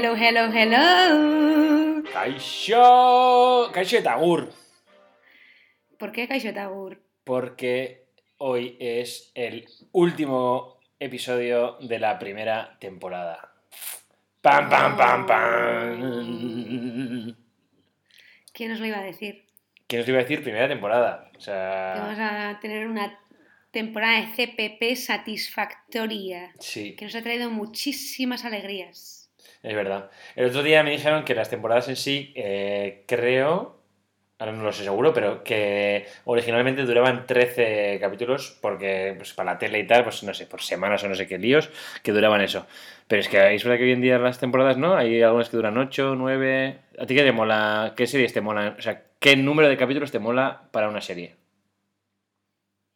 Hello, hello, hello. Kaixo, Kaixo eta agur, ¿Por qué Kaixo Tagur? porque hoy es el último episodio de la primera temporada. Pam, pam, pam, pam. ¿Quién nos lo iba a decir? ¿Quién os iba a decir primera temporada? O vamos a tener una temporada de CPP satisfactoria. sí, Que nos ha traído muchísimas alegrías. Es verdad. El otro día me dijeron que las temporadas en sí, eh, creo, ahora no lo sé seguro, pero que originalmente duraban 13 capítulos porque pues, para la tele y tal, pues no sé, por semanas o no sé qué líos, que duraban eso. Pero es que es verdad que hoy en día las temporadas, ¿no? Hay algunas que duran 8, 9... ¿A ti qué te mola? ¿Qué series te molan? O sea, ¿qué número de capítulos te mola para una serie?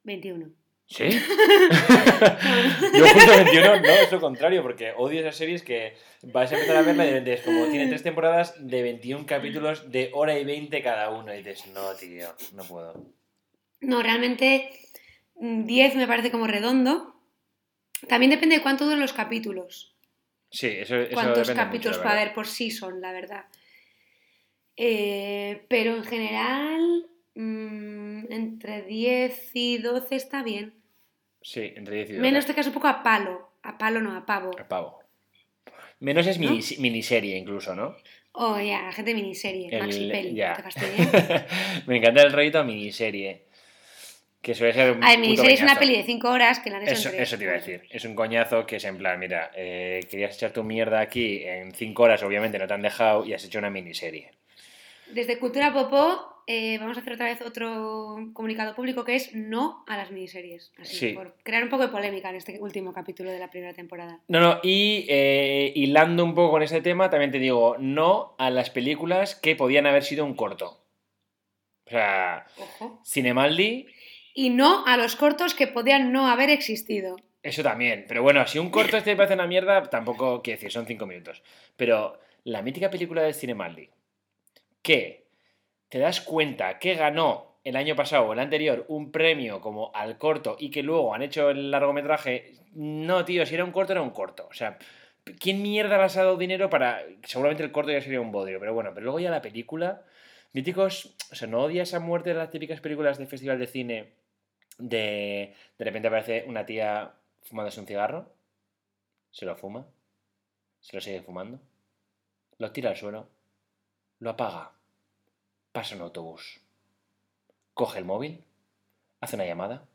21. ¿Sí? Yo justo 21, no, es lo contrario, porque odio esas series que vas a empezar a verla y es como tiene tres temporadas de 21 capítulos de hora y 20 cada uno. Y dices, no, tío, no puedo. No, realmente mm, 10 me parece como redondo. También depende de cuánto duran los capítulos. Sí, eso, eso cuántos depende capítulos mucho, verdad. haber por season, la verdad. Eh, pero en general, mm, entre 10 y 12 está bien. Sí, entre 10 y 12. Menos este caso un poco a palo. A palo no, a pavo. A pavo. Menos es ¿No? mini- miniserie incluso, ¿no? Oh, ya, gente de miniserie, El- Maxi Peli, te fastidies. Me encanta el rollito miniserie. Que suele ser un A ver, miniserie es una peli de 5 horas que la han hecho Eso, eso te iba a decir. Es un coñazo que es en plan, mira, eh, querías echar tu mierda aquí en 5 horas, obviamente no te han dejado y has hecho una miniserie. Desde Cultura Popó eh, vamos a hacer otra vez otro comunicado público que es no a las miniseries. Así, Sí. por crear un poco de polémica en este último capítulo de la primera temporada. No, no, y eh, hilando un poco con ese tema, también te digo, no a las películas que podían haber sido un corto. O sea, Ojo. Cinemaldi, Y no a los cortos que podían no haber existido. eso también. Pero bueno, si un corto este te parece una mierda, tampoco quiero decir, son 5 minutos. Pero la mítica película de Cinemaldi, que te das cuenta que ganó el año pasado o el anterior un premio como al corto y que luego han hecho el largometraje, no, tío, si era un corto, era un corto. O sea, ¿quién mierda le has dado dinero para...? Seguramente el corto ya sería un bodrio, pero bueno, pero luego ya la película... Míticos, o sea, ¿no odias a muerte de las típicas películas de festival de cine de... De repente aparece una tía fumándose un cigarro, se lo fuma, se lo sigue fumando, lo tira al suelo, lo apaga, pasa un autobús, coge el móvil, hace una llamada.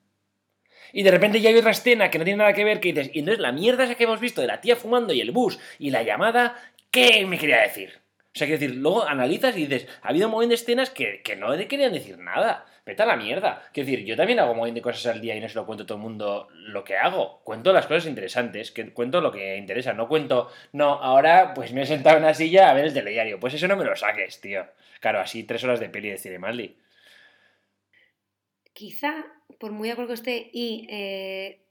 Y de repente ya hay otra escena que no tiene nada que ver, que dices, y entonces la mierda esa que hemos visto de la tía fumando y el bus y la llamada, ¿qué me quería decir? O sea, quiero decir, luego analizas y dices, ha habido un montón de escenas que, que no querían decir nada. Vete a la mierda. Quiero decir, yo también hago un montón de cosas al día y no se lo cuento a todo el mundo lo que hago. Cuento las cosas interesantes, que cuento lo que interesa. No cuento, no, ahora pues me he sentado en una silla a ver el telediario. Pues eso no me lo saques, tío. Claro, así tres horas de peli de Cinemaldi. Quizá, por muy acuerdo que esté, y eh,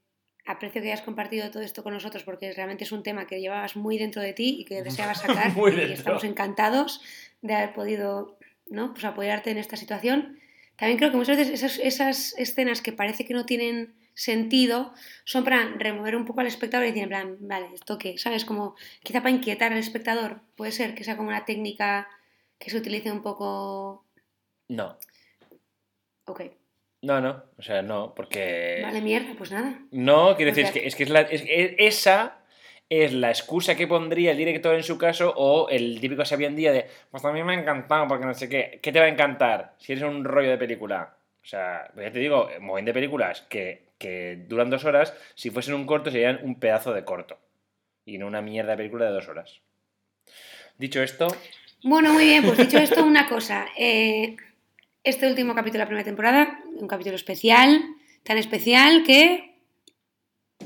aprecio que hayas compartido todo esto con nosotros porque realmente es un tema que llevabas muy dentro de ti y que deseabas sacar Muy y dentro. estamos encantados de haber podido ¿no? pues apoyarte en esta situación. También creo que muchas veces esas, esas escenas que parece que no tienen sentido son para remover un poco al espectador y decir en plan, vale, ¿esto qué? ¿Sabes? Como quizá para inquietar al espectador. Puede ser que sea como una técnica que se utilice un poco... No, Ok, no, no. O sea, no, porque... vale, mierda, pues nada. No, quiero O decir, sea- es que, es que es la- es- es- esa es la excusa que pondría el director en su caso o el típico sabían día de, pues mí me ha encantado porque no sé qué. ¿Qué te va a encantar si eres un rollo de película? O sea, pues ya te digo, montón de películas que, que duran dos horas, si fuesen un corto serían un pedazo de corto. Y no una mierda de película de dos horas. Dicho esto, Bueno, muy bien, pues dicho esto, una cosa. eh, este último capítulo de la primera temporada, un capítulo especial, tan especial que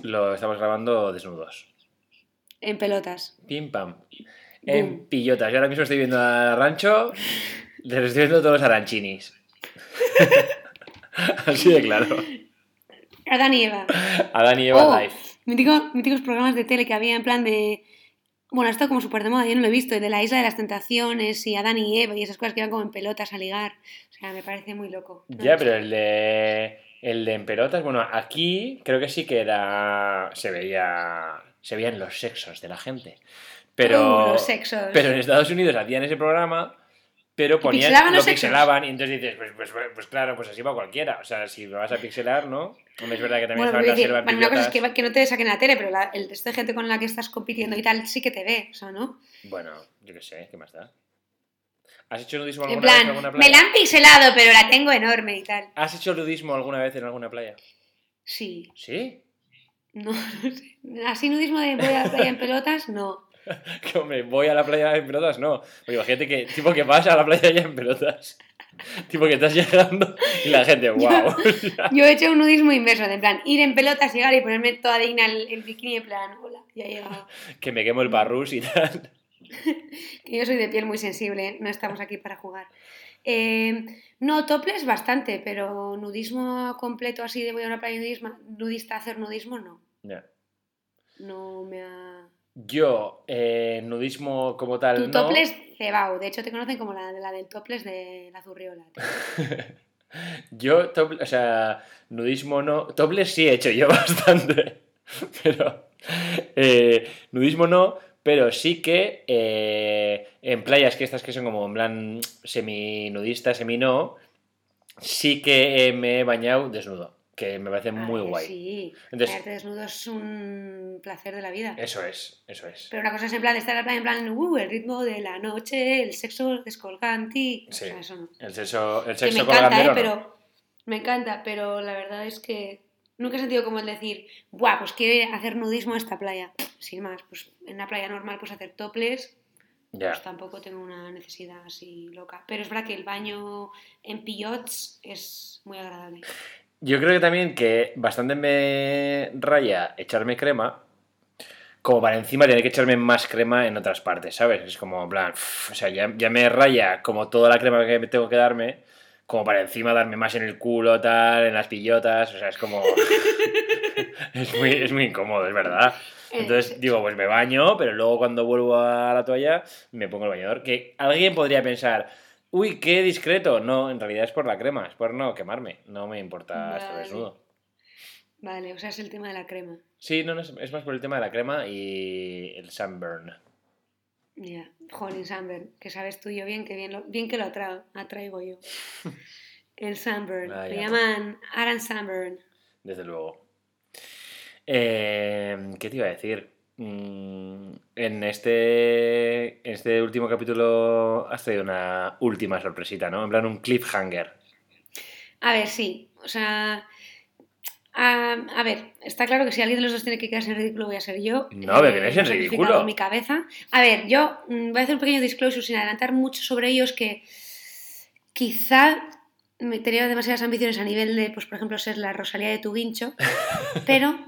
lo estamos grabando desnudos. En pelotas. Pim pam. En pillotas. Yo ahora mismo estoy viendo a Rancho, les estoy viendo todos los aranchinis. Así de claro. Adán y Eva. Adán y Eva Oh, Live. mítico- míticos programas de tele que había en plan de. Bueno, esto como súper de moda, yo no lo he visto, de la isla de las tentaciones y Adán y Eva y esas cosas que iban como en pelotas a ligar. O sea, me parece muy loco. No Ya, pero el de. El de en pelotas, bueno, aquí creo que sí que era. Se veía. Se veían los sexos de la gente. Pero. Uh, los sexos. Pero en Estados Unidos hacían ese programa, pero ponían. pixelaban Lo pixelaban y entonces dices, pues, pues, pues claro, pues así va cualquiera. O sea, si me vas a pixelar, ¿no? Es verdad que también Bueno, decir, en bueno, una cosa es que, que no te saquen la tele, pero la- el resto de gente con la que estás compitiendo y tal sí que te ve, o sea, ¿no? Bueno, yo qué sé, ¿qué más da? ¿Has hecho nudismo En alguna vez en alguna me playa? la han pixelado, pero la tengo enorme y tal. ¿Has hecho nudismo alguna vez en alguna playa? Sí, ¿Sí? no, no sé. Así nudismo de voy a la playa en pelotas, no. Que, hombre, voy a la playa en pelotas, no. Oye, imagínate que, tipo, que vas a la playa ya en pelotas. tipo, que estás llegando y la gente, wow. Yo he hecho un nudismo inverso, de en plan, ir en pelotas, llegar y ponerme toda digna el, el bikini en plan, hola, ya he llegado. que me quemo el barrus y tal. Que yo soy de piel muy sensible, no estamos aquí para jugar. Eh, no, topless bastante, pero nudismo completo así de voy a una playa nudisma- nudista a hacer nudismo, no. Ya. No me ha... Yo, eh, nudismo como tal, Tu no. topless cebao, de hecho te conocen como la, la del topless de la zurriola. Yo, top- o sea, nudismo no. Topless sí he hecho yo bastante. Pero. eh, nudismo no, pero sí que eh, en playas que estas que son como en plan semi-nudista, semi-no, sí que me he bañado desnudo. Que me parece muy Ay, guay. Sí, Entonces- Bañarte desnudo es un placer de la vida. Eso es, eso es. Pero una cosa es en plan de estar en plan, uh, el ritmo de la noche, el sexo descolgante. O Sí. sea, eso no. El sexo, el Que sexo me encanta, ¿eh? no. Pero me encanta, pero la verdad es que nunca he sentido como el decir, buah, pues quiero hacer nudismo a esta playa. Sin más, pues en una playa normal pues hacer toples, Ya. pues tampoco tengo una necesidad así loca. Pero es verdad que el baño en pillots es muy agradable. Yo creo que también que bastante me raya echarme crema, como para encima tener que echarme más crema en otras partes, ¿sabes? Es como, en plan, uff, o sea, ya, ya me raya como toda la crema que me tengo que darme, como para encima darme más en el culo, tal, en las pillotas, o sea, es como... es, muy, es muy incómodo, es verdad. Entonces Eh, digo, pues me baño, pero luego cuando vuelvo a la toalla me pongo el bañador. Que alguien podría pensar, uy, qué discreto. No, en realidad es por la crema, es por no quemarme. No me importa estar Vale. desnudo. Vale, o sea, es el tema de la crema. Sí, no, no, es, más por el tema de la crema y el sunburn. Ya, Jolín Sunburn, que sabes tú y yo bien que, bien, lo- bien que lo atra- atraigo yo. El Sunburn. Le llaman Aran Sunburn. Desde luego. Eh, ¿Qué te iba a decir? Mm, En este, en este último capítulo has traído una última sorpresita, ¿no? En plan un cliffhanger. A ver, sí. O sea. A, a ver, está claro que si alguien de los dos tiene que quedarse en ridículo voy a ser yo. No, pero que no es en ridículo. en mi cabeza. A ver, yo mm, voy a hacer un pequeño disclosure sin adelantar mucho sobre ellos que quizá me tenía demasiadas ambiciones a nivel de, pues por ejemplo, ser la Rosalía de tu guincho, pero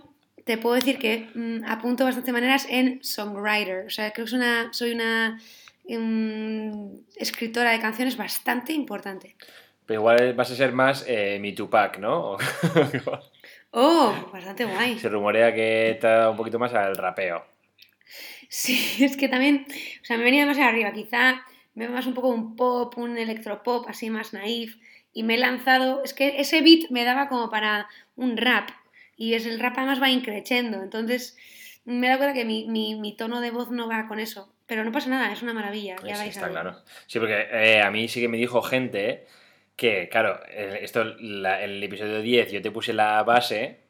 te puedo decir que mm, apunto bastante maneras en songwriter. O sea, creo que es una, soy una mm, escritora de canciones bastante importante. Pero igual vas a ser más eh, mi Tupac, ¿no? Oh, bastante guay. Se rumorea que te ha dado un poquito más al rapeo. Sí, es que también, o sea, me venía más arriba, quizá me va más un poco un pop, un electropop así más naif, y me he lanzado, es que ese beat me daba como para un rap, y es el rap además va increciendo, entonces me dado cuenta que mi, mi- mi tono de voz no va con eso, pero no pasa nada, es una maravilla, ya Sí, vais a está claro. Sí, porque eh, a mí sí que me dijo gente que, claro, esto, la- el episodio 10 yo te puse la base,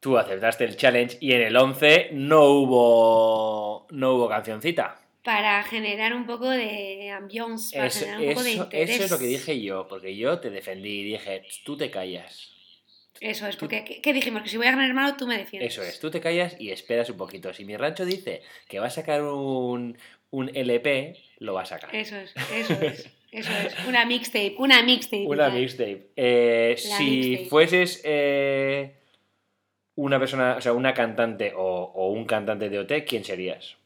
tú aceptaste el challenge y en el 11 no hubo, no hubo cancioncita. Para generar un poco de ambiance, para Eso, generar un poco de eso- interés. eso es lo que dije yo, porque yo te defendí y dije, tú te callas. Eso es, porque ¿qué, qué dijimos? Que si voy a ganar hermano, tú me defiendes. Eso es, tú te callas y esperas un poquito. Si mi rancho dice que va a sacar un, un LP, lo va a sacar. Eso es, eso es, eso es. Una mixtape, una mixtape. Una mixtape. Eh, si mixtape. fueses eh, una persona, o sea, una cantante o, o un cantante de OT, ¿quién serías?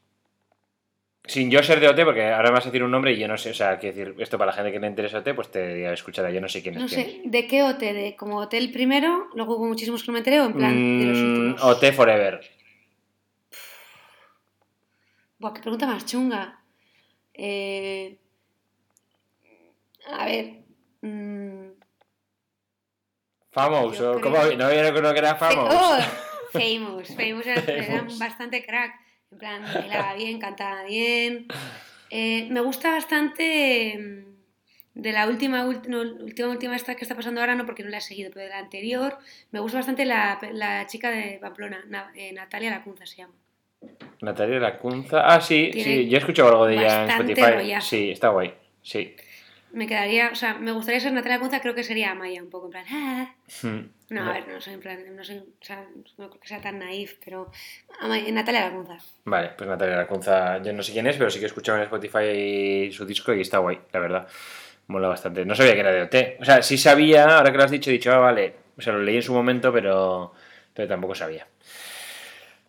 Sin yo ser de OT, porque ahora me vas a decir un nombre y yo no sé, o sea, quiero decir, esto para la gente que le interesa OT, pues te escuchará, yo no sé quién es No quién. sé, ¿de qué hotel? ¿De como hotel primero? Luego hubo muchísimos que no me enteré o en plan de los Mm, últimos. OT Forever. Buah, qué pregunta más chunga. Eh, A ver. mm, Famous, Yo o creo- ¿cómo? No había uno que era Famous. Oh, famous. Famous era, era bastante crack. En plan, bailaba bien, cantaba bien. Eh, me gusta bastante mm, de la última, no, última, última esta que está pasando ahora, no porque no la he seguido, pero de la anterior, me gusta bastante la, la chica de Pamplona, Na- eh, Natalia Lacunza se llama. Natalia Lacunza. Ah, sí, Tiene sí, yo he escuchado algo de ella en Spotify. rollazo. Sí, está guay. Sí. Me quedaría, o sea, me gustaría ser Natalia Lacunza, creo que sería Amaya, un poco en plan, ah. Hmm. No, a ver, no soy en plan, no soy, o sea, no creo que sea tan naif, pero Amaya- Natalia Lacunza. Vale, pues Natalia Lacunza, yo no sé quién es, pero sí que he escuchado en Spotify su disco y está guay, la verdad. Mola bastante. No sabía que era de OT. O sea, sí sabía, ahora que lo has dicho, he dicho, ah, vale. O sea, lo leí en su momento, pero, pero tampoco sabía.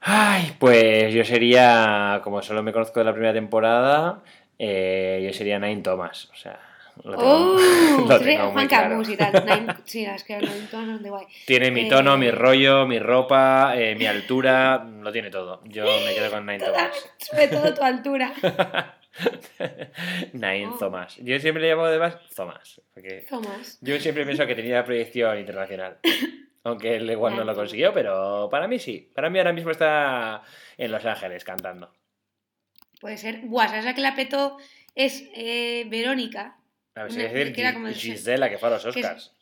Ay, pues yo sería, como solo me conozco de la primera temporada, eh, yo sería Nine Thomas. O sea, lo tengo, ¡Oh! lo tengo muy claro. Tiene mi tono, Eh, mi rollo, mi ropa, eh, mi altura, lo tiene todo. Yo me quedo con Nine Thomas. Sobre todo tu altura. Nine Oh. Thomas. Yo siempre le llamo además Thomas. Porque Thomas. yo siempre pienso que tenía proyección internacional. Aunque él igual no lo consiguió, pero para mí sí. Para mí ahora mismo está en Los Ángeles cantando. Puede ser. Buah, ¿sabes la que la petó? Es eh, Verónica. A ver decir que era como Gisela, que fue a los es- Oscars.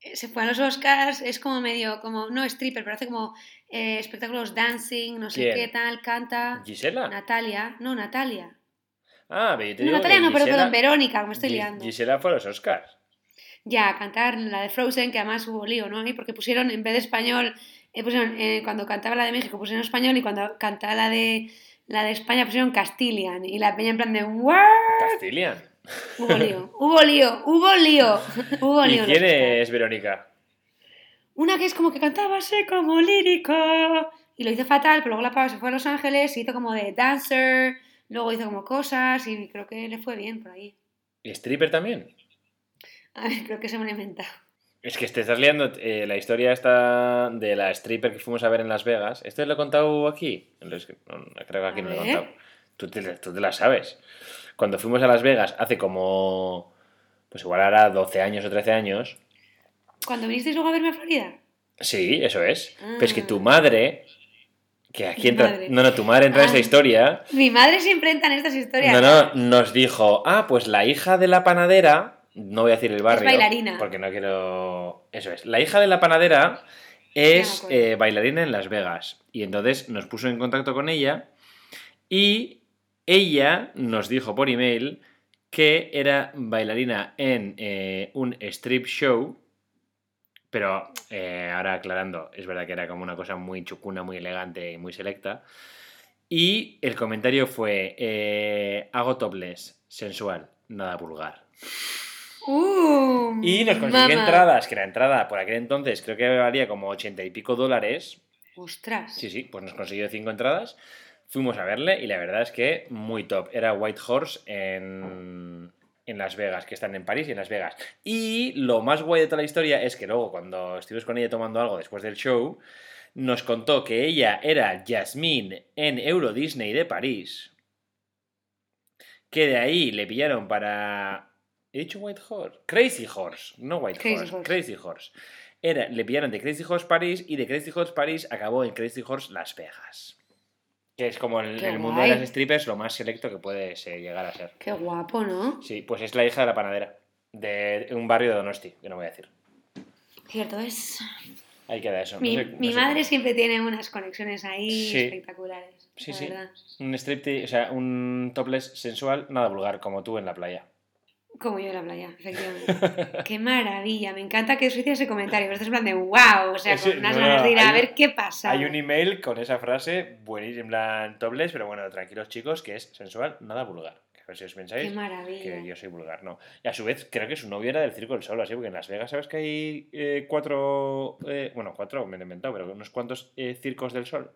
Eh, Se fue a los Oscars, es como medio, como, no stripper, pero hace como eh, espectáculos dancing, no sé qué tal, canta. ¿Gisela? Natalia, no, Natalia. Ah, pero yo te No, digo Natalia que no, pero Gisela- perdón, Verónica, me estoy liando. Gisela fue a los Oscars. Ya, a cantar la de Frozen, que además hubo lío, ¿no? Y porque pusieron, en vez de español, eh, pusieron, eh, cuando cantaba la de México pusieron español y cuando cantaba la de, la de España pusieron Castilian. Y la peña en plan de, ¿what? Castilian. Hubo lío, hubo lío, hubo lío, hubo ¿Y lío. en quién es Verónica? Una que es como que cantaba así como lírico. Y lo hizo fatal, pero luego la pava se fue a Los Ángeles, se hizo como de dancer, luego hizo como cosas y creo que le fue bien por ahí. ¿Y stripper también? A ver, creo que se me lo he inventado. Es que te estás liando eh, la historia esta de la stripper que fuimos a ver en Las Vegas. ¿Esto lo he contado aquí? No, creo que aquí A no lo he contado. Tú te, tú te la sabes. Cuando fuimos a Las Vegas hace como... Pues igual ahora 12 años o 13 años. ¿Cuando vinisteis luego a verme a Florida? Sí, eso es. Pero es que tu Ah. madre... Que aquí entra... No, no, tu madre entra en esta Ah. historia. Mi madre siempre entra en estas historias. No, no, nos dijo, ah, pues la hija de la panadera, no voy a decir el barrio. bailarina. Porque no quiero... Eso es. La hija de la panadera es eh, bailarina en Las Vegas. Y entonces nos puso en contacto con ella y ella nos dijo por email que era bailarina en eh, un strip show. Pero eh, ahora aclarando, es verdad que era como una cosa muy chucuna, muy elegante y muy selecta. Y el comentario fue, eh, hago topless, sensual, nada vulgar. Uh, Y nos consiguió entradas, que la entrada por aquel entonces creo que valía como ochenta y pico dólares. Ostras. Sí, sí, pues nos consiguió cinco entradas. Fuimos a verle y la verdad es que muy top. Era White Horse en, en Las Vegas, que están en París y en Las Vegas. Y lo más guay de toda la historia es que luego, cuando estuvimos con ella tomando algo después del show, nos contó que ella era Jasmine en Euro Disney de París. Que de ahí le pillaron para. ¿He dicho White Horse? Crazy Horse, no White Crazy Horse, Horse. Crazy Horse. Era, le pillaron de Crazy Horse París y de Crazy Horse París acabó en Crazy Horse Las Vegas. Que es como el, el mundo de las strippers lo más selecto que puede eh, llegar a ser. Qué guapo, ¿no? Sí, pues es la hija de la panadera. De un barrio de Donosti, que no voy a decir. Cierto es. Ahí queda eso. no Mi, sé- madre siempre tiene unas conexiones ahí Sí. espectaculares. Sí, la sí. verdad. Un striptease, o sea, un topless sensual, nada vulgar, como tú en la playa. Como yo en la playa, efectivamente. Qué maravilla, me encanta que os hice ese comentario. Estás en plan de wow, o sea, con unas no, ganas de ir a ver qué pasa. Hay un email con esa frase buenísima, en plan topless, pero bueno, tranquilos chicos, que es sensual, nada vulgar. ver si os pensáis Qué maravilla. que yo soy vulgar, no. Y a su vez, creo que su novio era del Circo del Sol, así, porque en Las Vegas, ¿sabes que hay eh, cuatro, eh, bueno, cuatro, me lo he inventado, pero unos cuantos eh, circos del sol?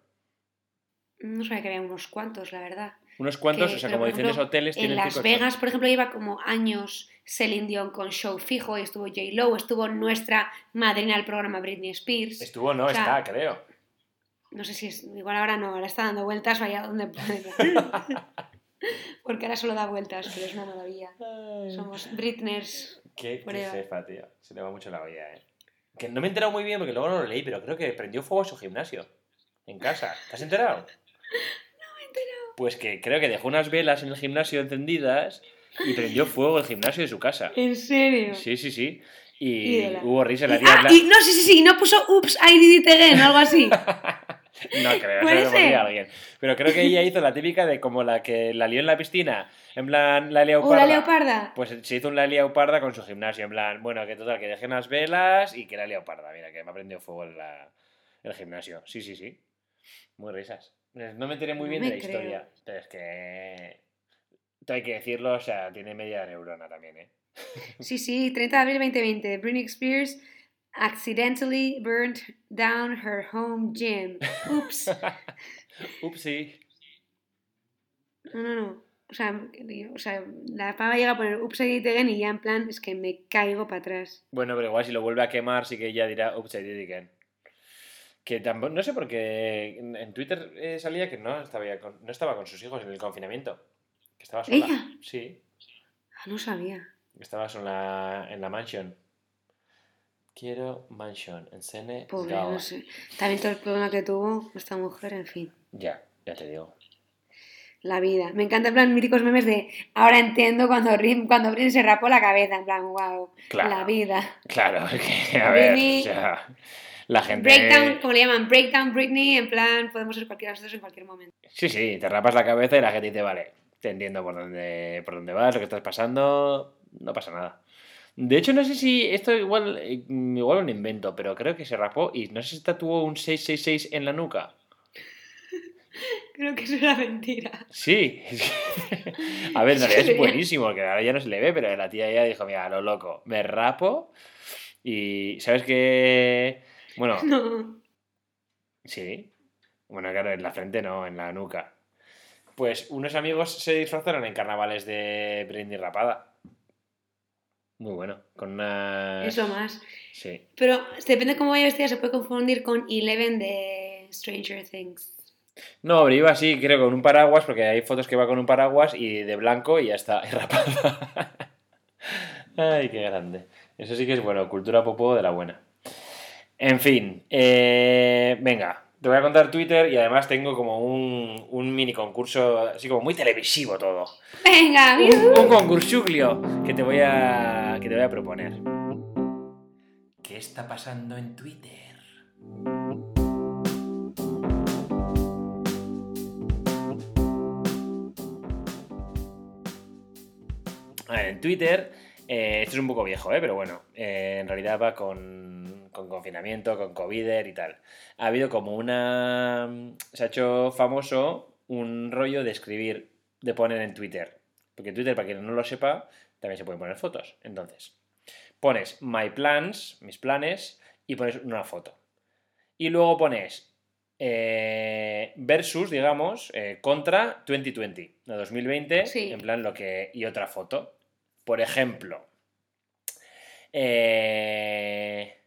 No sabía que había unos cuantos, la verdad. Unos cuantos, Que- o sea, como diferentes hoteles En tienen Las. Vegas, por ejemplo, lleva como años Celine Dion con show fijo y estuvo J. Lo, estuvo nuestra madrina del programa Britney Spears. Estuvo, no, o sea, está, creo. No sé si es. Igual ahora no, ahora está dando vueltas, vaya donde puede. Porque ahora solo da vueltas, pero es una maravilla. Somos Britners. Qué, qué jefa, tío. Se le va mucho la olla, eh. Que no me he enterado muy bien porque luego no lo leí, pero creo que prendió fuego a su gimnasio. En casa. ¿Te has enterado? No me he enterado. Pues que creo que dejó unas velas en el gimnasio encendidas y prendió fuego el gimnasio de su casa. ¿En serio? Sí, sí, sí. Y la- hubo risa en la Y- tía. ah, plan- y no, sí, sí, sí, no puso Oops, I did it again o algo así. No creo, ¿Puede se ser? alguien. Pero creo que ella hizo la típica de como la que la lió en la piscina. En plan, la lió O la leoparda. Pues se hizo una leoparda con su gimnasio, en plan, bueno, que total, que dejen las velas y que la leoparda, mira, que me ha prendido fuego la- el gimnasio. Sí, sí, sí. Muy risas. No me enteré muy No bien de la creo. historia, pero es que... Hay que decirlo, o sea, tiene media neurona también, ¿eh? Sí, sí, 30 de abril 2020. Britney Spears accidentally burned down her home gym. Oops. Upsi. No, no, no. O sea, o sea la pava llega a poner it again y ya en plan es que me caigo para atrás. Bueno, pero igual si lo vuelve a quemar, sí que ella dirá, it again. Que tampoco, no sé por qué en, Twitter eh, salía que no estaba, con, no estaba con sus hijos en el confinamiento. Que estaba sola. ¿Ella? Sí, Ah, no sabía. estaba sola en la mansion. Quiero mansion en Sene Pobre, no sé. También todo el problema que tuvo esta mujer, en fin. Ya, ya te digo. La vida. Me encanta en plan míticos memes de ahora entiendo cuando Rim, cuando Britney se rapó la cabeza, en plan, wow, Claro. la vida. Claro, es que, a ver, Britney- o sea, la gente... Breakdown, como le llaman, breakdown Britney, en plan, podemos ser cualquiera de nosotros en cualquier momento. Sí, sí, te rapas la cabeza y la gente dice, vale, te entiendo por dónde, por dónde vas, lo que estás pasando, no pasa nada. De hecho, no sé si esto igual, igual lo invento, pero creo que se rapó y no sé si tatuó un 666 en la nuca. Creo que eso era mentira. Sí. A ver, en Se realidad es buenísimo, que ahora ya no se le ve, pero la tía ya dijo, mira, lo loco, me rapo y ¿sabes qué? Bueno, No. Sí. Bueno, claro, en la frente no, en la nuca. Pues unos amigos se disfrazaron en carnavales de Britney rapada. Muy bueno. Con una. Es lo más. Sí. Pero depende de cómo vaya vestida, se puede confundir con Eleven de Stranger Things. No, pero iba así, creo, con un paraguas, porque hay fotos que va con un paraguas y de blanco y ya está, y rapada. Ay, qué grande. Eso sí que es bueno, cultura popó de la buena. En fin, eh, venga, te voy a contar Twitter y además tengo como un, un mini concurso, así como muy televisivo todo. Venga, un, un concursuglio que te voy a que te voy a proponer. ¿Qué está pasando en Twitter? A ver, en Twitter, eh, esto es un poco viejo, ¿eh? pero bueno, eh, en realidad va con, con confinamiento, con COVID y tal. Ha habido como una... Se ha hecho famoso un rollo de escribir, de poner en Twitter. Porque en Twitter, para quien no lo sepa, también se pueden poner fotos. Entonces, pones my plans, mis planes, y pones una foto. Y luego pones eh, versus, digamos, eh, contra 2020, de 2020, Sí. en plan lo que. y otra foto. Por ejemplo, eh,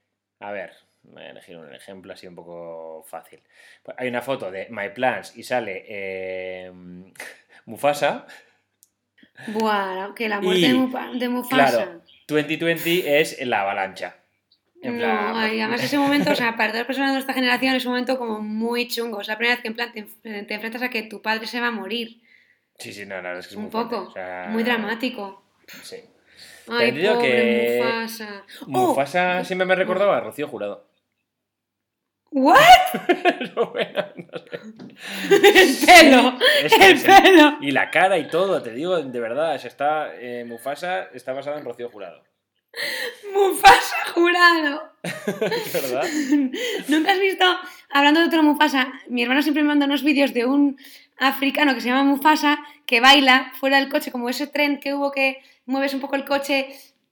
a ver, voy a elegir un ejemplo así un poco fácil. Pues hay una foto de My Plans y sale eh, Mufasa. Buah, que la muerte Y, de, Mufa- de Mufasa. Claro, 2020 es la avalancha. En no, plan, pues, además ese momento, o sea, para todas las personas de nuestra generación es un momento como muy chungo. Es la primera vez que en plan te, enf- te enfrentas a que tu padre se va a morir. Sí, sí, no, verdad es que es un muy poco. o sea, Muy dramático. Sí. Ay, te digo pobre que Mufasa. ¡Oh! Mufasa siempre me recordaba a Rocío Jurado. ¿What? Pero bueno, no sé. El pelo. Es que El pelo. Y la cara y todo, te digo, de verdad, se está, eh, Mufasa está basado en Rocío Jurado. Mufasa jurado. ¿Verdad? ¿Nunca has visto? hablando de otro Mufasa, mi hermano siempre me manda unos vídeos de un africano que se llama Mufasa que baila fuera del coche, como ese tren que hubo que mueves un poco el coche,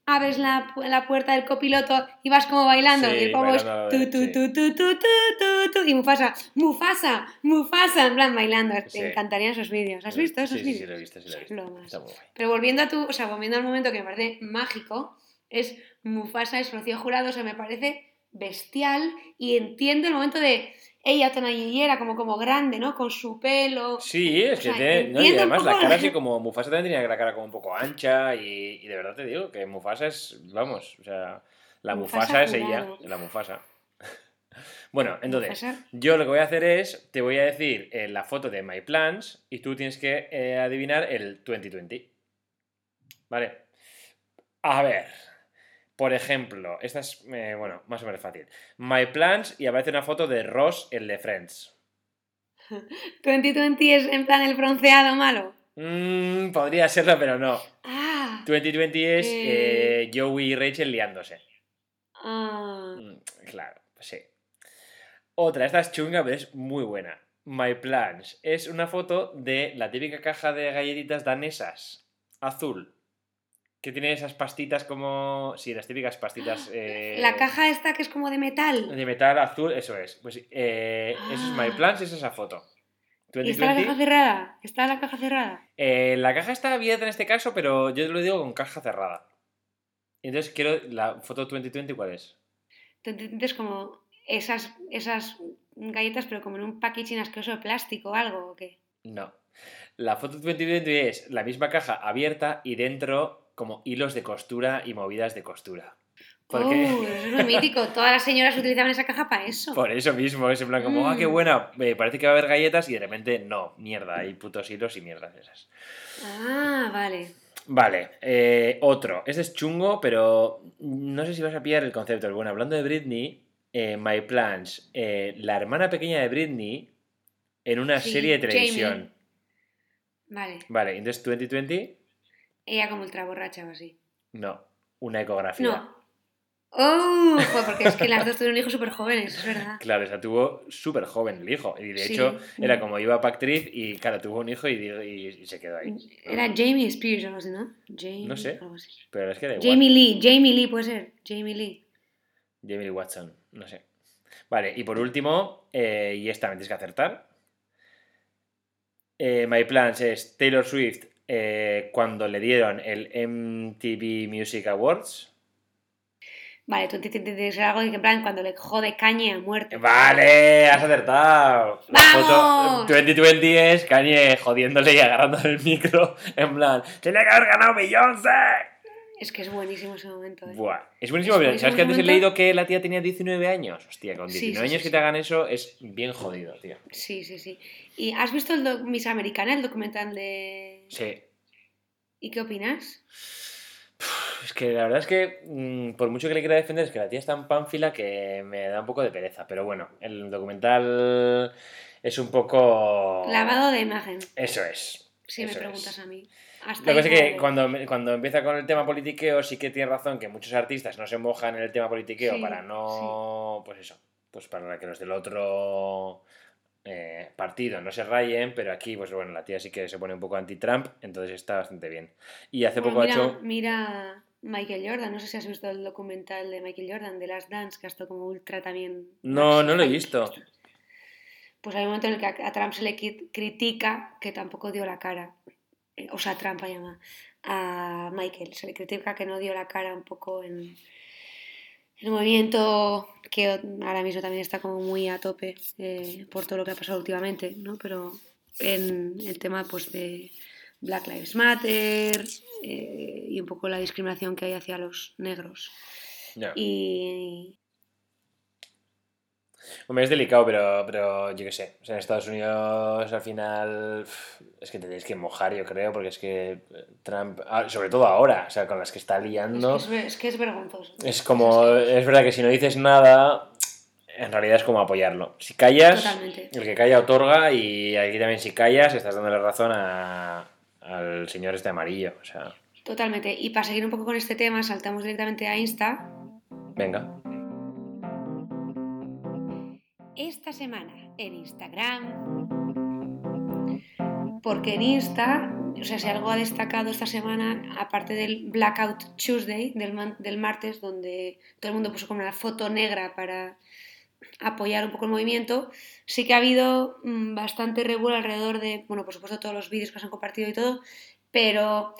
abres la, la puerta del copiloto y vas como bailando. Sí, y como es bailando, tu, tu, sí. tu, tu, tu, tu, tu, tu, y Mufasa, Mufasa, Mufasa, en plan bailando. Sí. Te encantarían esos vídeos. ¿Has visto esos sí, vídeos? Sí, sí, lo he visto, sí, lo he visto. Lo más. Está muy guay. Pero volviendo a tu, o sea, volviendo al momento que me parece mágico, es Mufasa es Rocío Jurado, o sea, me parece bestial y entiendo el momento de ella tan era como, como grande, ¿no? Con su pelo. Sí, es O que sea, tiene. no, y además la cara así como. Mufasa también tenía la cara como un poco ancha. Y, y de verdad te digo que Mufasa es. Vamos, o sea. La Mufasa Mufasa, es ella. La Mufasa. bueno, entonces. Mufasa. Yo lo que voy a hacer es. Te voy a decir eh, la foto de My Plans. Y tú tienes que eh, adivinar el 2020. Vale. A ver. Por ejemplo, esta es, eh, bueno, más o menos fácil. My Plans y aparece una foto de Ross, el de Friends. 2020 es en plan el bronceado malo. Mm, podría serlo, pero no. Ah, 2020 es Eh. eh, Joey y Rachel liándose. ah, Mm, claro, sí. Otra, esta es chunga, pero es muy buena. My Plans es una foto de la típica caja de galletitas danesas, azul, que tiene esas pastitas como... Sí, las típicas pastitas... eh, la caja esta que es como de metal. De metal azul, eso es. Pues eh, eso es My. Plans, es esa foto. ¿Y está la 2020. caja cerrada? ¿Está la caja cerrada? Eh, la caja está abierta en este caso, pero yo te lo digo con caja cerrada. Entonces quiero la foto 2020, ¿cuál es? 2020 es como esas, esas galletas, pero como en un packaging asqueroso de plástico o algo, ¿o qué? No. La foto 2020 es la misma caja abierta y dentro como hilos de costura y movidas de costura. Porque Oh, eso es muy mítico. Todas las señoras utilizaban esa caja para eso. por eso mismo es en plan como, ah, qué Mm. buena, eh, parece que va a haber galletas y de repente no, mierda, hay putos hilos y mierdas esas. Ah, vale. Vale, eh, otro. Este es chungo, pero no sé si vas a pillar el concepto. Bueno, hablando de Britney, eh, My Plans, la hermana pequeña de Britney en una Sí, serie de televisión. Jamie. Vale. Vale, entonces 2020, Ella como ultra borracha o así. no, una ecografía. No. Oh, porque es que las dos tuvieron hijos súper jóvenes, es verdad. Claro, esa tuvo súper joven el hijo. Y de Sí. hecho, era como iba para actriz y, claro, tuvo un hijo y, y- y se quedó ahí. Era Jamie Spears o algo así, ¿no? Jamie, No sé. algo así. Pero es que da igual. Jamie Lee, Jamie Lee puede ser. Jamie Lee. Jamie Lee Watson, no sé. Vale, y por último, eh, y esta me tienes que acertar. Eh, My Plans es Taylor Swift eh, cuando le dieron el MTV Music Awards. Vale, tú entiendes algo de que en plan cuando le jode Kanye a muerte. Vale, has acertado. La ¡Vamos! foto 2020 es Kanye jodiéndole y agarrándole el micro en plan, ¡Tiene que haber ganado Beyoncé! Es que es buenísimo ese momento. ¿eh? Buah, es buenísimo, Es pero buenísimo ¿sabes que antes he leído que la tía tenía 19 años? Hostia, con Sí, 19 sí, años sí, que te hagan eso es bien jodido, tío. Sí, sí, sí. ¿Y has visto el Miss Americana, el documental de... Sí. ¿Y qué opinas? Es que la verdad es que, mm, por mucho que le quiera defender, es que la tía es tan pánfila que me da un poco de pereza. Pero bueno, el documental es un poco... Lavado de imagen, Eso es. si me preguntas es. a mí. Hasta Lo que pasa es que cuando, cuando empieza con el tema politiqueo, sí que tiene razón que muchos artistas no se mojan en el tema politiqueo Sí, para no. Pues eso. Pues para que los del otro eh, partido no se rayen, pero aquí, pues bueno, la tía sí que se pone un poco anti-Trump, entonces está bastante bien. Y hace Bueno, poco mira, ha hecho. mira Michael Jordan, no sé si has visto el documental de Michael Jordan, de Last Dance, que ha estado como ultra también... No, no lo he visto. Pues hay un momento en el que a Trump se le critica que tampoco dio la cara. Eh, O sea, Trump a llama a Michael. Se le critica que no dio la cara un poco en el movimiento que ahora mismo también está como muy a tope eh, por todo lo que ha pasado últimamente, ¿no? Pero en el tema pues de Black Lives Matter eh, y un poco la discriminación que hay hacia los negros. Y Hombre, es delicado, pero, pero yo qué sé. O sea, en Estados Unidos al final es que tenéis que mojar, yo creo, porque es que eh, Trump, ah, sobre todo ahora, o sea, con las que está liando. es, que es, que es vergonzoso. Es como, es verdad que si no dices nada, en realidad es como apoyarlo. Si callas, Totalmente. el que calla otorga y aquí también si callas estás dándole razón a- al señor este amarillo. O sea, Totalmente. Y para seguir un poco con este tema, saltamos directamente a Insta. venga. Semana en Instagram. Porque en Insta, o sea, si algo ha destacado esta semana, aparte del Blackout Tuesday, del, del martes, donde todo el mundo puso como una foto negra para apoyar un poco el movimiento, sí que ha habido mm, bastante revuelo alrededor de, bueno, por supuesto todos los vídeos que se han compartido y todo, pero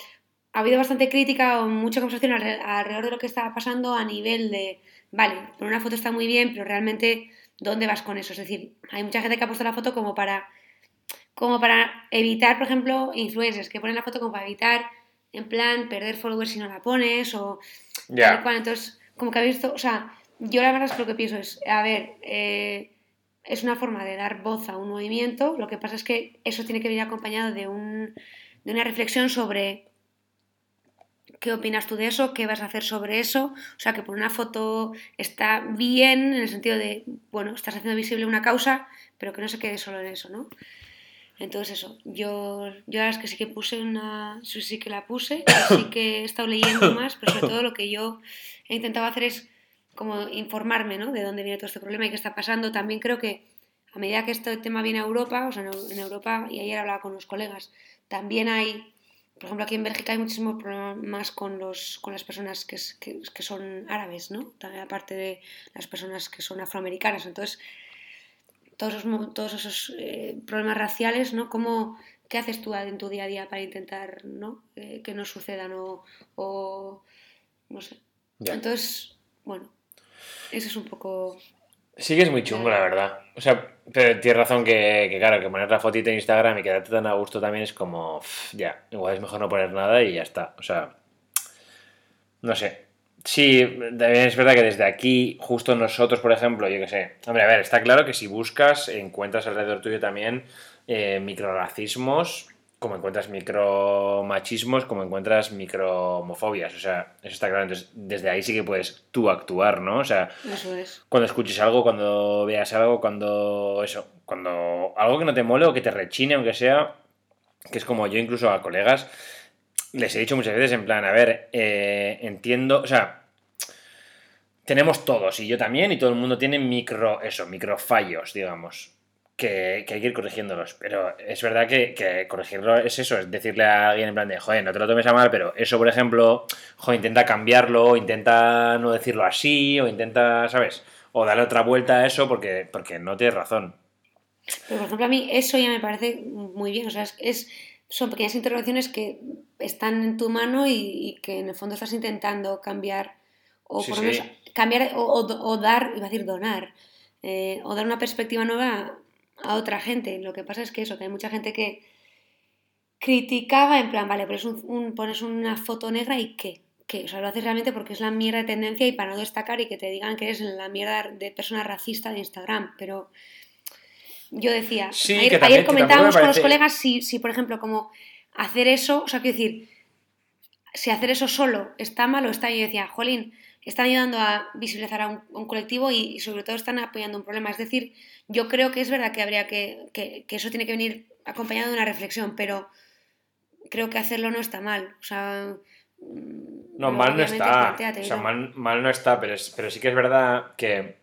ha habido bastante crítica o mucha conversación alre- alrededor de lo que estaba pasando a nivel de, vale, por una foto está muy bien, pero realmente, ¿dónde vas con eso? Es decir, hay mucha gente que ha puesto la foto como para, como para evitar, por ejemplo, influencers que ponen la foto como para evitar, en plan, perder followers si no la pones o Ya. Entonces, como que ha visto, o sea, yo la verdad es que lo que pienso es, a ver, eh, es una forma de dar voz a un movimiento, lo que pasa es que eso tiene que venir acompañado de, un, de una reflexión sobre qué opinas tú de eso, qué vas a hacer sobre eso, o sea, que por una foto está bien en el sentido de, bueno, estás haciendo visible una causa, pero que no se quede solo en eso, ¿no? Entonces eso, yo, yo la verdad es que sí que puse una, sí, sí que la puse, sí que he estado leyendo más, pero sobre todo lo que yo he intentado hacer es como informarme, ¿no? De dónde viene todo este problema y qué está pasando. También creo que a medida que este tema viene a Europa, o sea, en Europa, y ayer hablaba con los colegas, también hay, por ejemplo, aquí en Bélgica hay muchísimos problemas con, los, con las personas que, es- que, que son árabes, ¿no? También aparte de las personas que son afroamericanas. Entonces, todos esos, todos esos eh, problemas raciales, ¿no? ¿Cómo, ¿Qué haces tú en tu día a día para intentar ¿no? Eh, que no sucedan o, o no sé? Entonces, bueno, eso es un poco... Sí que es muy chungo, la verdad. O sea, pero tienes razón que, que, claro, que poner la fotito en Instagram y quedarte tan a gusto también es como, pff, ya, igual es mejor no poner nada y ya está. O sea, no sé. Sí, también es verdad que desde aquí, justo nosotros, por ejemplo, yo qué sé. Hombre, a ver, está claro que si buscas, encuentras alrededor tuyo también eh, microracismos, como encuentras micromachismos, como encuentras microhomofobias. O sea, eso está claro. Entonces, desde ahí sí que puedes tú actuar, ¿no? O sea, Eso es. cuando escuches algo, cuando veas algo, cuando eso, cuando algo que no te mole o que te rechine, aunque sea, que es como yo incluso a colegas les he dicho muchas veces en plan, a ver, eh, entiendo, o sea, tenemos todos y yo también y todo el mundo tiene micro, eso, micro fallos, digamos. Que, que hay que ir corrigiéndolos, pero es verdad que, que corregirlo es eso, es decirle a alguien en plan de, joder, no te lo tomes a mal, pero eso, por ejemplo, joder, intenta cambiarlo, intenta no decirlo así, o intenta, ¿sabes? O darle otra vuelta a eso porque, porque no tienes razón. Pero, por ejemplo, a mí eso ya me parece muy bien. O sea, es, son pequeñas intervenciones que están en tu mano y, y que en el fondo estás intentando cambiar, o Sí, por lo sí. menos cambiar, o, o- o dar, iba a decir donar, eh, o dar una perspectiva nueva a otra gente. Lo que pasa es que eso, que hay mucha gente que criticaba en plan, vale, pones, un, un- pones una foto negra y qué. ¿Qué? O sea, lo haces realmente porque es la mierda de tendencia y para no destacar y que te digan que eres la mierda de persona racista de Instagram. Pero yo decía, Sí, ayer, que también- ayer que tampoco comentábamos me con los colegas si, si, por ejemplo, como hacer eso, o sea, quiero decir, si hacer eso solo está mal o está bien. Yo decía, jolín, están ayudando a visibilizar a un, a un colectivo y, y sobre todo están apoyando un problema. Es decir, yo creo que es verdad que habría que, que, que eso tiene que venir acompañado de una reflexión, pero creo que hacerlo no está mal. O sea, mm, No, mal no está. O sea, mal no está, pero, es- pero sí que es verdad que.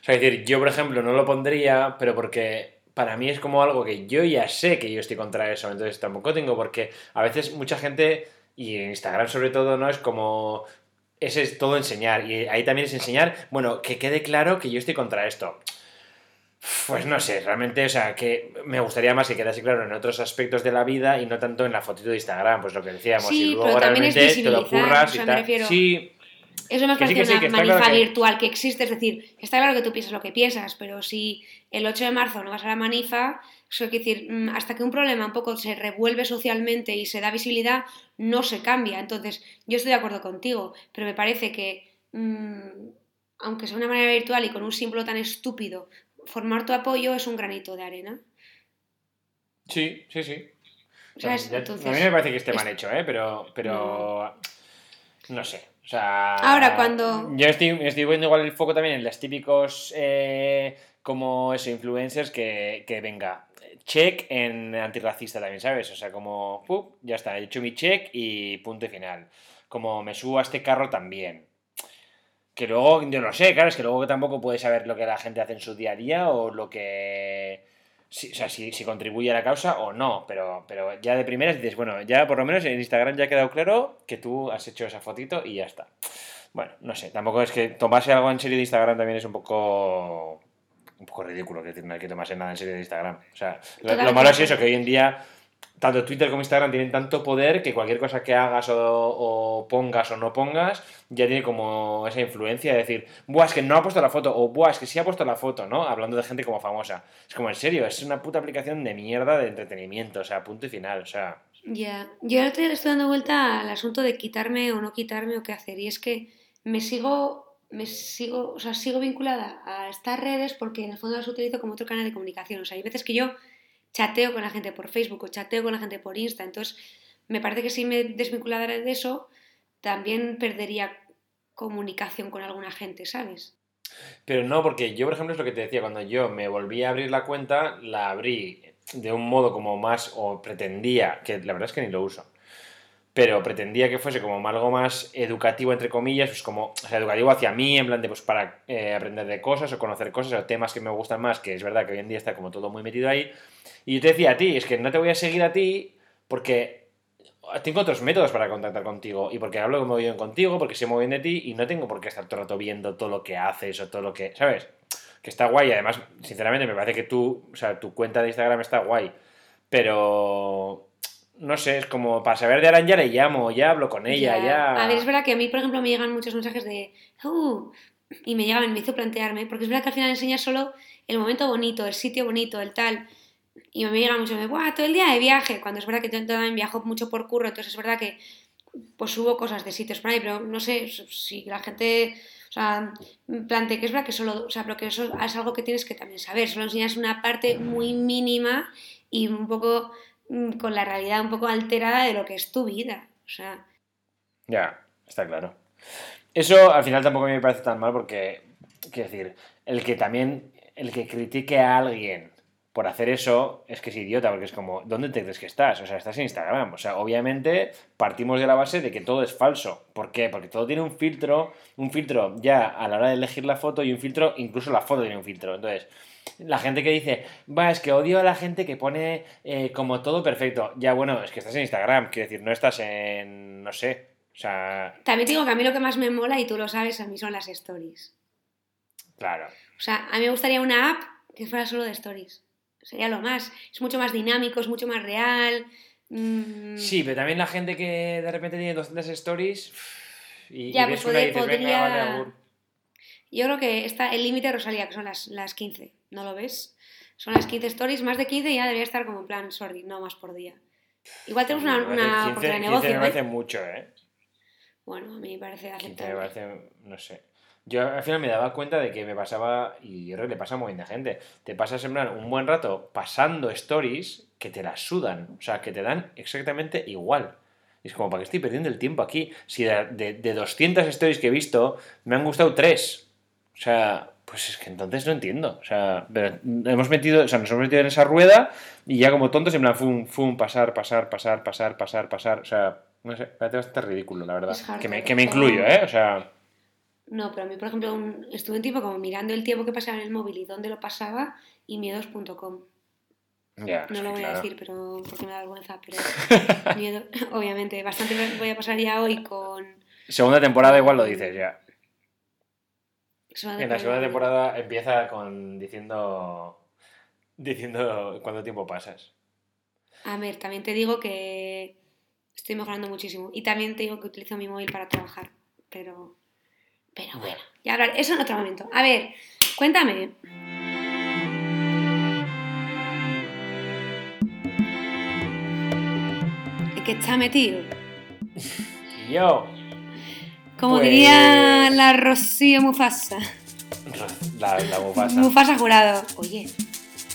O sea, es decir, yo, por ejemplo, no lo pondría, pero porque para mí es como algo que yo ya sé que yo estoy contra eso. Entonces tampoco tengo porque a veces mucha gente, y en Instagram sobre todo, ¿no? Es como. Ese es todo enseñar. Y ahí también es enseñar, bueno, que quede claro que yo estoy contra esto. Pues no sé, realmente, o sea, que me gustaría más que quedase claro en otros aspectos de la vida y no tanto en la fotito de Instagram, pues lo que decíamos. Sí, y luego pero también es realmente te lo visibilizar, curras o sea, y tal. refiero- Sí, Eso me Que sí, parece que sí, que manifa claro virtual que existe, es decir, está claro que tú piensas lo que piensas, pero si el 8 de marzo no vas a la manifa, eso quiere decir, mm, hasta que un problema un poco se revuelve socialmente y se da visibilidad, no se cambia. Entonces, yo estoy de acuerdo contigo, pero me parece que, mm, aunque sea de una manera virtual y con un símbolo tan estúpido, formar tu apoyo es un granito de arena. sí, sí, sí. ¿Sabes? Ya- Entonces, a mí me parece que esté es- mal hecho, ¿eh? Pero, pero no sé. O sea, Ahora, cuando- Yo estoy, estoy poniendo igual el foco también en los típicos eh, como eso, influencers que, que venga. Check en antirracista también, ¿sabes? O sea, como, ¡pup! ya está, he hecho mi check y punto y final. Como me subo a este carro también. Que luego, yo no sé, claro, es que luego tampoco puedes saber lo que la gente hace en su día a día o lo que. O sea, si, si contribuye a la causa o no, pero, pero ya de primeras dices, bueno, ya por lo menos en Instagram ya ha quedado claro que tú has hecho esa fotito y ya está. Bueno, no sé, tampoco es que tomarse algo en serio de Instagram también es un poco un poco ridículo, que no hay que tomarse nada en serio de Instagram. O sea, lo, malo es eso, que hoy en día tanto Twitter como Instagram tienen tanto poder que cualquier cosa que hagas o, o pongas o no pongas ya tiene como esa influencia de decir, buah, es que no ha puesto la foto, o buah, es que sí ha puesto la foto, ¿no? Hablando de gente como famosa. Es como, en serio, es una puta aplicación de mierda de entretenimiento, o sea, punto y final, o sea... Ya, yo otro día le estoy dando vuelta al asunto de quitarme o no quitarme o qué hacer. Y es que me sigo, me sigo, o sea, sigo vinculada a estas redes porque en el fondo las utilizo como otro canal de comunicación. O sea, hay veces que yo chateo con la gente por Facebook o chateo con la gente por Insta. Entonces, me parece que si me desvinculara de eso, también perdería comunicación con alguna gente, ¿sabes? Pero no, porque yo, por ejemplo, es lo que te decía, cuando yo me volví a abrir la cuenta, la abrí de un modo como más, o pretendía, que la verdad es que ni lo uso, pero pretendía que fuese como algo más educativo, entre comillas, pues como, o sea, educativo hacia mí, en plan de, pues para eh, aprender de cosas o conocer cosas o temas que me gustan más, que es verdad que hoy en día está como todo muy metido ahí. Y yo te decía a ti, es que no te voy a seguir a ti porque tengo otros métodos para contactar contigo y porque hablo muy bien contigo, porque sé muy bien de ti y no tengo por qué estar todo el rato viendo todo lo que haces o todo lo que, ¿sabes? Que está guay, además, sinceramente, me parece que tú, o sea, tu cuenta de Instagram está guay, pero no sé, es como para saber de Aran ya le llamo, ya hablo con ella, ya. A ver, es verdad que a mí, por ejemplo, me llegan muchos mensajes de "Uh", y me llegaban, me hizo plantearme, porque es verdad que al final enseñas solo el momento bonito, el sitio bonito, el tal. Y me llegan mucho, me ¡buah! Todo el día de viaje, cuando es verdad que yo también viajo mucho por curro, entonces es verdad que pues subo cosas de sitios por ahí, pero no sé si la gente, o sea, plante que es verdad que solo, o sea, pero que eso es algo que tienes que también saber, solo enseñas una parte muy mínima y un poco con la realidad un poco alterada de lo que es tu vida, o sea, Ya, está claro. Eso al final tampoco me parece tan mal porque, quiero decir, el que también, el que critique a alguien por hacer eso es que es idiota, porque es como, ¿dónde te crees que estás? O sea, estás en Instagram. O sea, obviamente partimos de la base de que todo es falso. ¿Por qué? Porque todo tiene un filtro, un filtro ya a la hora de elegir la foto y un filtro, incluso la foto tiene un filtro. Entonces, la gente que dice, va, es que odio a la gente que pone eh, como todo perfecto. Ya, bueno, es que estás en Instagram, quiero decir, no estás en, no sé, o sea, También te digo que a mí lo que más me mola, y tú lo sabes, a mí son las stories. claro. O sea, a mí me gustaría una app que fuera solo de stories. Sería lo más. Es mucho más dinámico, es mucho más real. mm, Sí, pero también la gente que de repente tiene 200 stories y, y Ya, ves pues una y podría- dices, venga, vale, podría- agur". Yo creo que está el límite Rosalía, que son las, las 15. ¿No lo ves? Son las 15 stories, más de 15 ya debería estar como en plan, sorry, no más por día. Igual tenemos una, una 15, oportunidad de 15 negocio. me ¿eh? parece mucho, ¿eh? Bueno, a mí me parece 15 me aceptable. parece, no sé. Yo al final me daba cuenta de que me pasaba, y yo creo que le pasa a un montón de gente, te pasas en plan un buen rato pasando stories que te las sudan, o sea, que te dan exactamente igual. Y es como, ¿para qué estoy perdiendo el tiempo aquí? Si de, de, de 200 stories que he visto, me han gustado 3. O sea, pues es que entonces no entiendo. O sea, hemos metido, o sea, nos hemos metido en esa rueda y ya como tontos, en plan, fum, fum, pasar, pasar, pasar, pasar, pasar, pasar. O sea, no sé, parece bastante ridículo, la verdad. Que me, que me incluyo, ¿eh? O sea, No, pero a mí, por ejemplo, un- estuve un tiempo como mirando el tiempo que pasaba en el móvil y dónde lo pasaba y miedos.com. ya. No lo voy a decir, pero porque me da vergüenza, pero miedo, obviamente, bastante voy a pasar ya hoy con... Segunda temporada igual lo dices ya. En la segunda temporada. empieza con diciendo diciendo cuánto tiempo pasas. A ver, también te digo que estoy mejorando muchísimo. Y también te digo que utilizo mi móvil para trabajar. Pero. Pero bueno, ya hablar. Eso en otro momento. A ver, cuéntame. ¿En qué está metido? Yo, Como Pues- diría la Rocío Mufasa. la, la Mufasa. Mufasa jurado. Oye,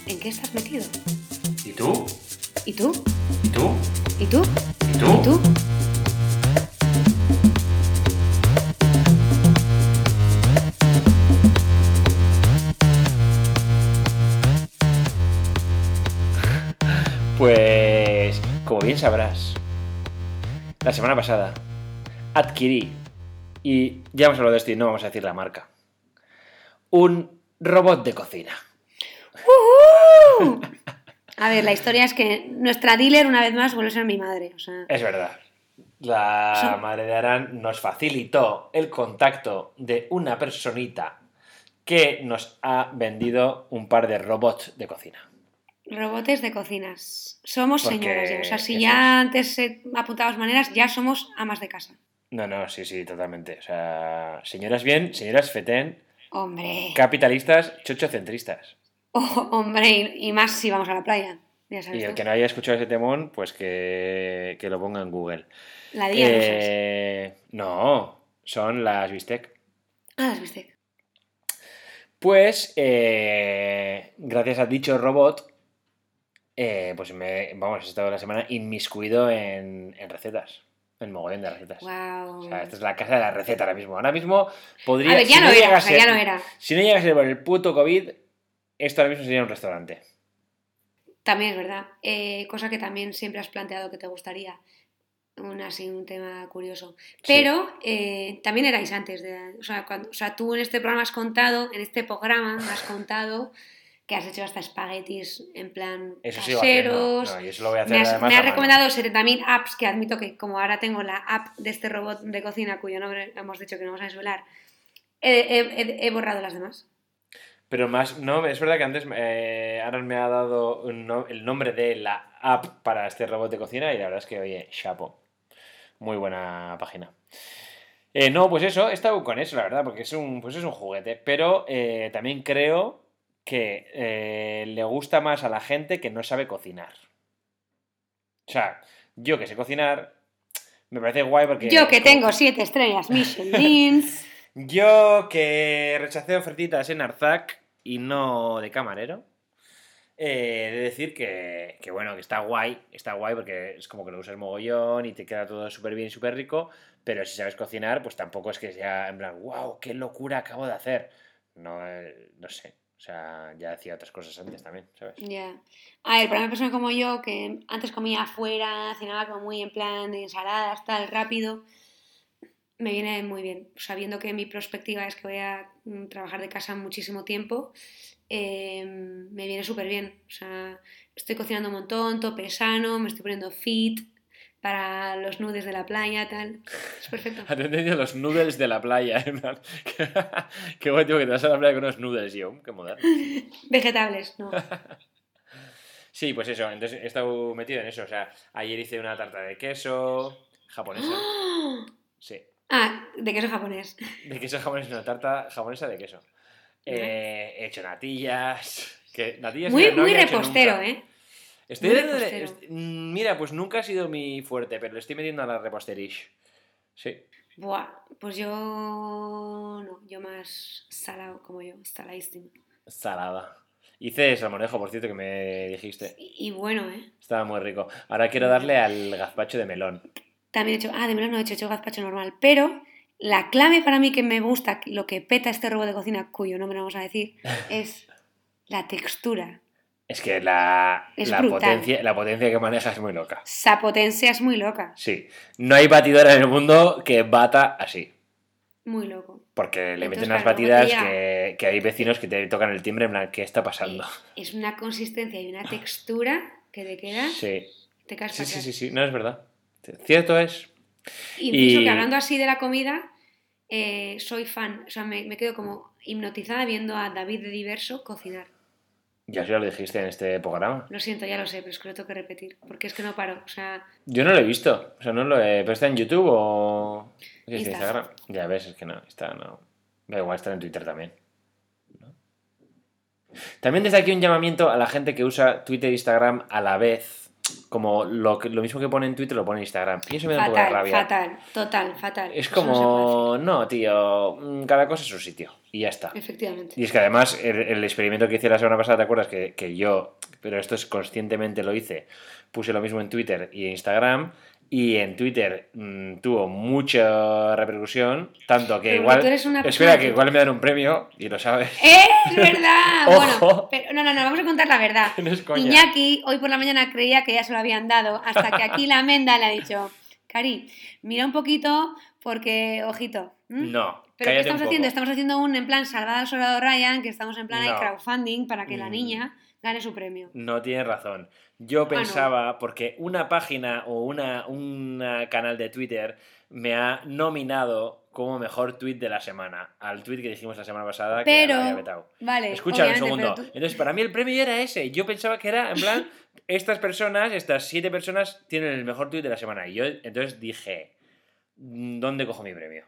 ¿en qué estás metido? ¿Y tú? ¿Y tú? ¿Y tú? ¿Y tú? ¿Y tú? ¿Y tú? Pues, como bien sabrás, la semana pasada adquirí y ya hemos hablado de esto y no vamos a decir la marca. Un robot de cocina. ¡Uhú! A ver, la historia es que nuestra dealer una vez más vuelve a ser mi madre. O sea, Es verdad. La madre de Aran nos facilitó el contacto de una personita que nos ha vendido un par de robots de cocina. robotes de cocinas. Somos Porque señoras ya. O sea, si ya antes apuntábamos maneras, ya somos amas de casa. No, no, sí, sí, totalmente. O sea, señoras bien, señoras fetén, Hombre. capitalistas, chochocentristas. Oh, hombre, y, más si vamos a la playa. Ya sabes Y el tú. que no haya escuchado ese temón, pues que, que lo ponga en Google. La Día. Eh, no, son las bistec. Ah, las bistec. Pues, eh, gracias a dicho robot, eh, pues me, vamos, he estado la semana inmiscuido en, en recetas, en mogollón de recetas. Wow. O sea, esta es la casa de la receta ahora mismo. Ahora mismo podría... a ver, ya si no, era, o llegase- sea, ya no era. Si no llegase por el puto COVID, esto ahora mismo sería un restaurante. También es verdad. Eh, cosa que también siempre has planteado que te gustaría. Un, así, un tema curioso. Pero eh, también erais antes de. O sea, cuando- o sea, tú en este programa has contado, en este programa has contado que has hecho hasta espaguetis en plan Eso caseros. No, y eso lo voy a hacer me has, además me has recomendado 70.000 apps que admito que como ahora tengo la app de este robot de cocina cuyo nombre hemos dicho que no vamos a desvelar, he, he- he- he borrado las demás. Pero más, no, es verdad que antes eh, Aaron me ha dado un no- el nombre de la app para este robot de cocina y la verdad es que, oye, chapo. Muy buena página. Eh, no, pues eso, he estado con eso, la verdad, porque es un, pues es un juguete. Pero eh, también creo que eh, le gusta más a la gente que no sabe cocinar. O sea, yo que sé cocinar, me parece guay porque... Yo que tengo siete estrellas Michelin. yo que rechacé ofertitas en Arzac y no de camarero. Eh, he de decir que, que, bueno, que está guay, está guay porque es como que lo usas mogollón y te queda todo súper bien y súper rico, pero si sabes cocinar, pues tampoco es que sea en plan, wow, qué locura acabo de hacer. No, eh, no sé, o sea, ya hacía otras cosas antes también, ¿sabes? Ya. A ver, para una persona como yo, que antes comía afuera, cenaba como muy en plan ensaladas, tal, rápido, me viene muy bien. Sabiendo que mi perspectiva es que voy a mm, trabajar de casa muchísimo tiempo, eh, me viene súper bien. O sea, estoy cocinando un montón, tope sano, me estoy poniendo fit para los nudes de la playa, tal. Es perfecto. Has entendido los noodles de la playa, qué guay, tío, que te vas a la playa con unos noodles, yo, qué moderno. Vegetales, no. Sí, pues eso, entonces he estado metido en eso. O sea, ayer hice una tarta de queso japonesa. Sí, Ah, de queso japonés. de queso japonés, una tarta japonesa de queso. Eh, he hecho natillas. Que, natillas Muy, que no muy hecho repostero, nunca. ¿eh? Estoy repostero. est- mm, mira, pues nunca ha sido mi fuerte, pero le estoy metiendo a la reposterish. Sí. Buah, pues yo no, yo más salado como yo, saladísimo. Salada. Hice salmorejo, por cierto, que me dijiste. Y, y bueno, ¿eh? Estaba muy rico. Ahora quiero darle al gazpacho de melón. También he hecho, ah, de melón no he hecho, he hecho gazpacho normal, pero la clave para mí que me gusta, lo que peta este robot de cocina, cuyo nombre no vamos a decir, es la textura. Es que la, Es la, potencia, la potencia que maneja es muy loca. Esa potencia es muy loca, Sí. No hay batidora en el mundo que bata así. muy loco. Porque le Entonces, meten unas claro, batidas que, que hay vecinos que te tocan el timbre en plan, ¿qué está pasando? Eh, Es una consistencia y una textura que te quedas, Sí. te caes Sí, sí, sí, sí. No es verdad. Cierto es. Incluso Y- que hablando así de la comida, eh, soy fan, o sea, me, me quedo como hipnotizada viendo a David de Diverso cocinar. Ya ya lo dijiste en este programa. Lo siento, ya lo sé, pero es que lo tengo que repetir, porque es que no paro. O sea, Yo no lo he visto. O sea, no lo he... ¿Pero está en YouTube o...? ¿Qué. Instagram? Ya ves, es que no. Está, no. Da igual, está en Twitter también. ¿no? También desde aquí un llamamiento a la gente que usa Twitter e Instagram a la vez. Como lo, que- lo mismo que pone en Twitter lo pone en Instagram. Y eso me da un poco de fatal, rabia. fatal, total, fatal. Es no como, no, tío, mm, cada cosa es su sitio. Y ya está. Efectivamente. Y es que además el, el experimento que hice la semana pasada, ¿te acuerdas? Que, que yo, pero esto es conscientemente lo hice, puse lo mismo en Twitter y en Instagram. Y en Twitter mm, tuvo mucha repercusión, tanto que Pero igual... tú eres una Espera, persona que igual me dan un premio, y lo sabes. ¡Eh! ¡Es verdad! Bueno, pero no, no, no, vamos a contar la verdad. No es coña. Iñaki hoy por la mañana creía que ya se lo habían dado, hasta que aquí la Menda le ha dicho, Cari, mira un poquito porque, ojito. No. ¿Pero qué estamos haciendo? Estamos haciendo un en plan salvada al soldado Ryan, que estamos en plan de No. crowdfunding para que la Mm. niña gane su premio. No tienes razón. Yo no. pensaba, porque una página o una, un canal de Twitter me ha nominado como mejor tweet de la semana. Al tweet que dijimos la semana pasada que Pero- había vetado. Vale, Escucha un segundo. tú- Entonces, para mí el premio era ese. Yo pensaba que era, en plan, estas personas, estas siete personas, tienen el mejor tweet de la semana. Y yo entonces dije, ¿dónde cojo mi premio?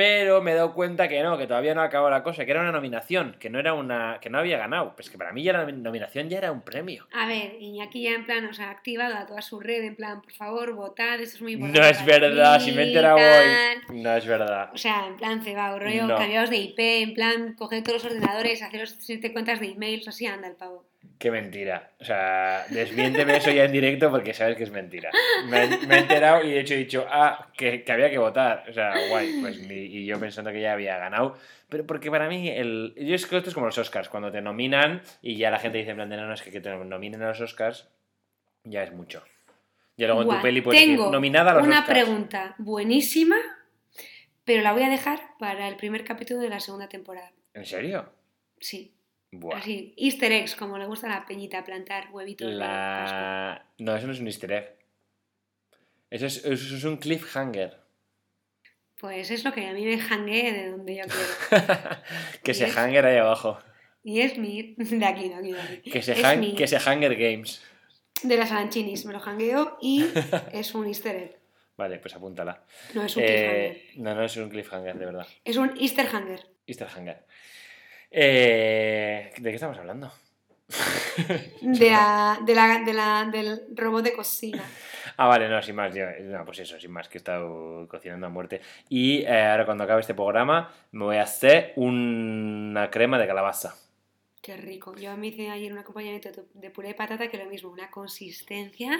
Pero me he dado cuenta que no, que todavía no acabó la cosa, que era una nominación, que no era una. que no había ganado. Pues que para mí ya la nominación ya era un premio. A ver, Iñaki ya en plan, o sea, ha activado a toda su red, en plan, por favor, votad, esto es muy No importante. es para verdad, mí, si me he enterado hoy. No es verdad. O sea, en plan cebado, rollo, No. cambiados de IP, en plan, coger todos los ordenadores, haceros siete cuentas de emails, así anda el pavo. Qué mentira. O sea, desmiénteme eso ya en directo porque sabes que es mentira. Me, me he enterado y de hecho he dicho, ah, que, que había que votar. O sea, guay. Pues, y yo pensando que ya había ganado. Pero porque para mí, el, yo es que esto es como los Oscars, cuando te nominan y ya la gente dice en plan de no, no, es que, que te nominen a los Oscars ya es mucho. Y luego en tu peli puedes tengo decir, nominada a los una Oscars. pregunta buenísima, pero la voy a dejar para el primer capítulo de la segunda temporada. ¿En serio? Sí, Buah. así, easter eggs, como le gusta a la peñita plantar huevitos. de. La... No, eso no es un easter egg. Eso es, eso es un cliffhanger. Pues es lo que a mí me jangue de donde yo quiero. que se Yes. hanger ahí abajo. Y es mi... De aquí, de aquí, de aquí. Que se, Es hang- mi- que se Hunger Games. De las Aranchinis, me lo jangueo y es un easter egg. Vale, pues apúntala. No es un cliffhanger. Eh, no, no es un cliffhanger, de verdad. Es un easter hanger. Easter Hanger. Eh, ¿De qué estamos hablando? De la, de la, de la, del robot de cocina. Ah, vale, no, sin más. yo- no, pues eso, sin más, que he estado cocinando a muerte. Y eh, ahora cuando acabe este programa me voy a hacer una crema de calabaza. Qué rico. Yo me hice ayer un acompañamiento de- de puré de patata que lo mismo, una consistencia.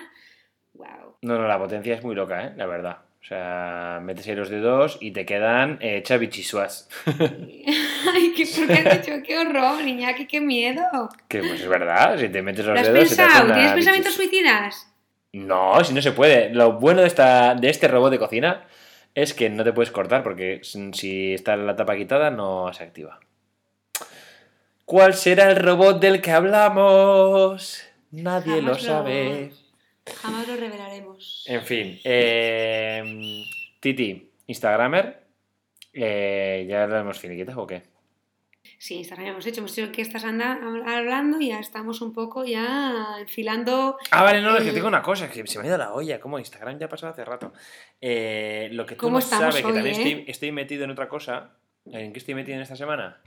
Wow. No, no, la potencia es muy loca, ¿eh? La verdad. O sea, metes ahí los dedos y te quedan eh, chavichisuas. Ay, ¿qué, ¿por qué has dicho? ¡Qué horror, Iñaki! ¡Qué miedo! que pues es verdad, si te metes ¿Lo los has dedos... te pensado? una ¿Tienes pensamientos suicidas? No, si no se puede. Lo bueno de, esta, de este robot de cocina es que no te puedes cortar porque si está la tapa quitada no se activa. ¿Cuál será el robot del que hablamos? Nadie Jamás lo- sabe. Jamás lo revelaremos. En fin, eh, Titi, Instagramer, eh, ¿ya lo hemos finiquitado o qué? Sí, Instagram ya hemos hecho. Hemos que estás hablando y ya estamos un poco ya enfilando. Ah, vale, no, es que tengo una cosa, que se me ha ido la olla, como Instagram ya pasó hace rato. Eh, lo que tú ¿Cómo no sabes, que también eh? estoy, estoy metido en otra cosa. ¿En qué estoy metido en esta semana?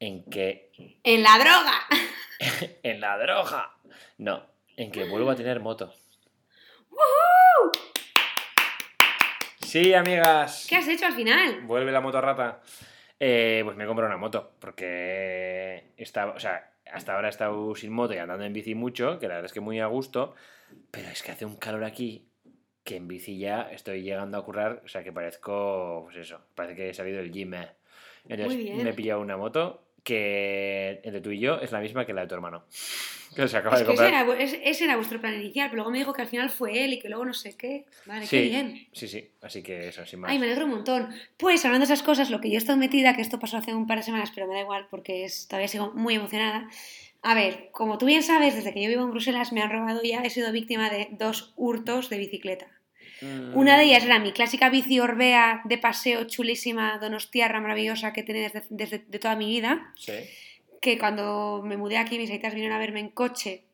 En que... ¡En la droga! En la droga. No, en que vuelvo a tener moto. Sí, amigas. ¿Qué has hecho al final? Vuelve la motorrata. Eh, pues me compro una moto, porque estaba, o sea, hasta ahora he estado sin moto y andando en bici mucho, que la verdad es que muy a gusto, pero es que hace un calor aquí que en bici ya estoy llegando a currar, o sea, que parezco, pues eso, parece que he salido del gym. eh. Entonces Muy bien. me he pillado una moto que entre tú y yo es la misma que la de tu hermano. Que se acaba Es de que ese comprar. era, ese- era vuestro plan inicial, pero luego me dijo que al final fue él y que luego no sé qué. Vale, Sí, qué bien. sí, sí, así que eso, sin más. Ay, me alegro un montón. Pues hablando de esas cosas, lo que yo estoy metida, que esto pasó hace un par de semanas, pero me da igual porque es, todavía sigo muy emocionada. A ver, como tú bien sabes, desde que yo vivo en Bruselas me han robado ya, he sido víctima de dos hurtos de bicicleta. Mm, Una de ellas era mi clásica bici Orbea de paseo chulísima, donostiarra, maravillosa que tenía desde, desde de toda mi vida, Sí. que cuando me mudé aquí mis aitas vinieron a verme en coche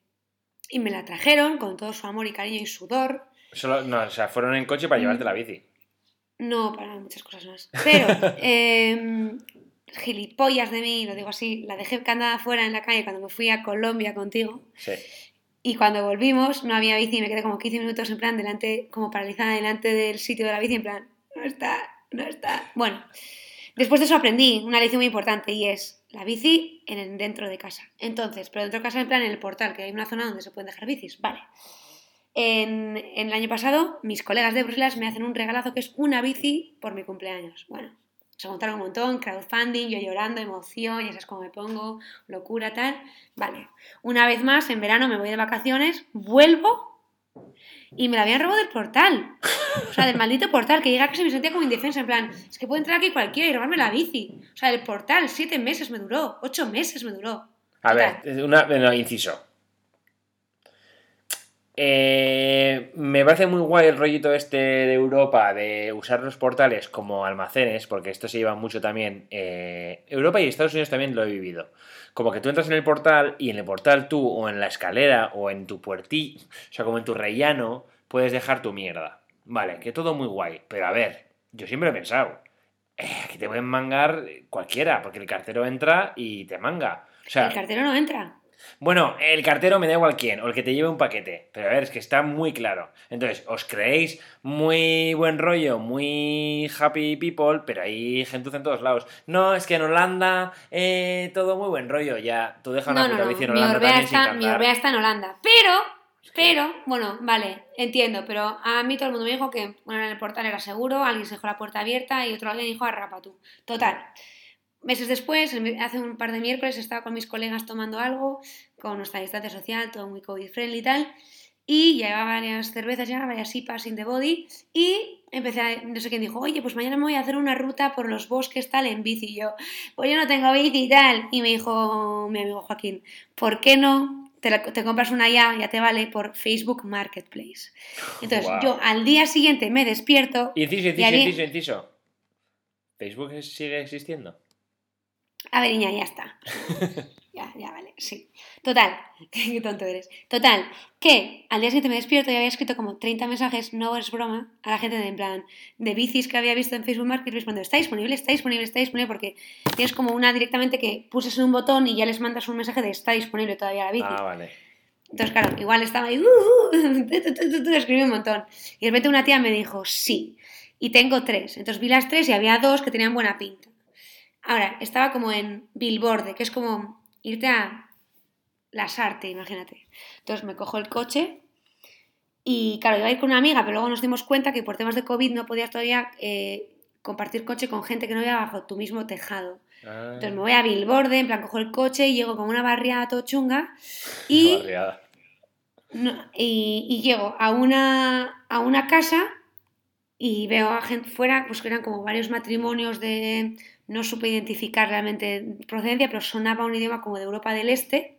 y me la trajeron con todo su amor y cariño y sudor. Solo, no, o sea, fueron en coche para Mm. llevarte la bici. No, para muchas cosas más. Pero, em, gilipollas de mí, lo digo así, la dejé candada afuera en la calle cuando me fui a Colombia contigo. Sí. Y cuando volvimos, no había bici me quedé como 15 minutos en plan delante, como paralizada delante del sitio de la bici, en plan, no está, no está. Bueno, después de eso aprendí una lección muy importante y es la bici en dentro de casa. Entonces, pero dentro de casa en plan en el portal, que hay una zona donde se pueden dejar bicis. Vale. En, en el año pasado, mis colegas de Bruselas me hacen un regalazo que es una bici por mi cumpleaños. Bueno, se montaron un montón, crowdfunding, yo llorando, emoción, ya sabes cómo me pongo, locura, tal. Vale, una vez más, en verano me voy de vacaciones, vuelvo Y me la habían robado del portal. O sea, del maldito portal, que llega casa y me sentía como indefensa. En plan, es que puede entrar aquí cualquiera y robarme la bici. O sea, del portal, siete meses me duró, ocho meses me duró. A ver, una, bueno, inciso. Eh, me parece muy guay el rollito este de Europa de usar los portales como almacenes, porque esto se lleva mucho también. eh, Europa y Estados Unidos también lo he vivido. Como que tú entras en el portal y en el portal tú, o en la escalera, o en tu puertillo, o sea, como en tu rellano, puedes dejar tu mierda. Vale, que todo muy guay. Pero a ver, yo siempre he pensado eh, que te pueden mangar cualquiera, porque el cartero entra y te manga. O sea, El cartero no entra. Bueno, el cartero me da igual quién, o el que te lleve un paquete. Pero a ver, es que está muy claro. Entonces, os creéis muy buen rollo, muy happy people, pero hay gentuza en todos lados. No, es que en Holanda eh, todo muy buen rollo. Ya, tú deja una No, no, puta no. bici en Mi Holanda Orbea, también sin está, mi. Orbea está en Holanda. Pero, pero, bueno, vale, entiendo. Pero a mí todo el mundo me dijo que, bueno, en el portal era seguro, alguien se dejó la puerta abierta y otro alguien dijo arrapa tú. Total. Meses después, hace un par de miércoles, estaba con mis colegas tomando algo, con nuestra distancia social, todo muy COVID-friendly y tal. Y llevaba varias cervezas ya, varias IPAs in the body. Y empecé a, no sé quién dijo, oye, pues mañana me voy a hacer una ruta por los bosques tal en bici. Y yo, pues yo no tengo bici y tal. Y me dijo mi amigo Joaquín, ¿por qué no te, la- te compras una ya, ya te vale, por Facebook Marketplace? Entonces yo al día siguiente me despierto. Inciso, y inciso, inciso, inciso. ¿Facebook sigue existiendo? A ver, Iña, ya está. Ya, ya, vale, sí. Total, qué tonto eres. Total, que al día siguiente me despierto y había escrito como 30 mensajes, no es broma, a la gente de, en plan de bicis que había visto en Facebook Marketplace cuando está disponible, está disponible, está disponible, porque tienes como una directamente que puses en un botón y ya les mandas un mensaje de está disponible todavía la bici. Ah, vale. Entonces, claro, igual estaba ahí, uh, uh, tu, escribí un montón. Y de repente una tía me dijo, sí, y tengo tres. Entonces vi las tres y había dos que tenían buena pinta. Ahora, estaba como en Billboard, que es como irte a Lasarte, imagínate. Entonces me cojo el coche y, claro, iba a ir con una amiga, pero luego nos dimos cuenta que por temas de COVID no podías todavía eh, compartir coche con gente que no iba bajo tu mismo tejado. Ah, Entonces me voy a Billboard, en plan cojo el coche y llego como una barriada todo chunga y barriada. no, y, y llego a una, a una casa y veo a gente fuera, pues que eran como varios matrimonios de... No supe identificar realmente procedencia, pero sonaba un idioma como de Europa del Este.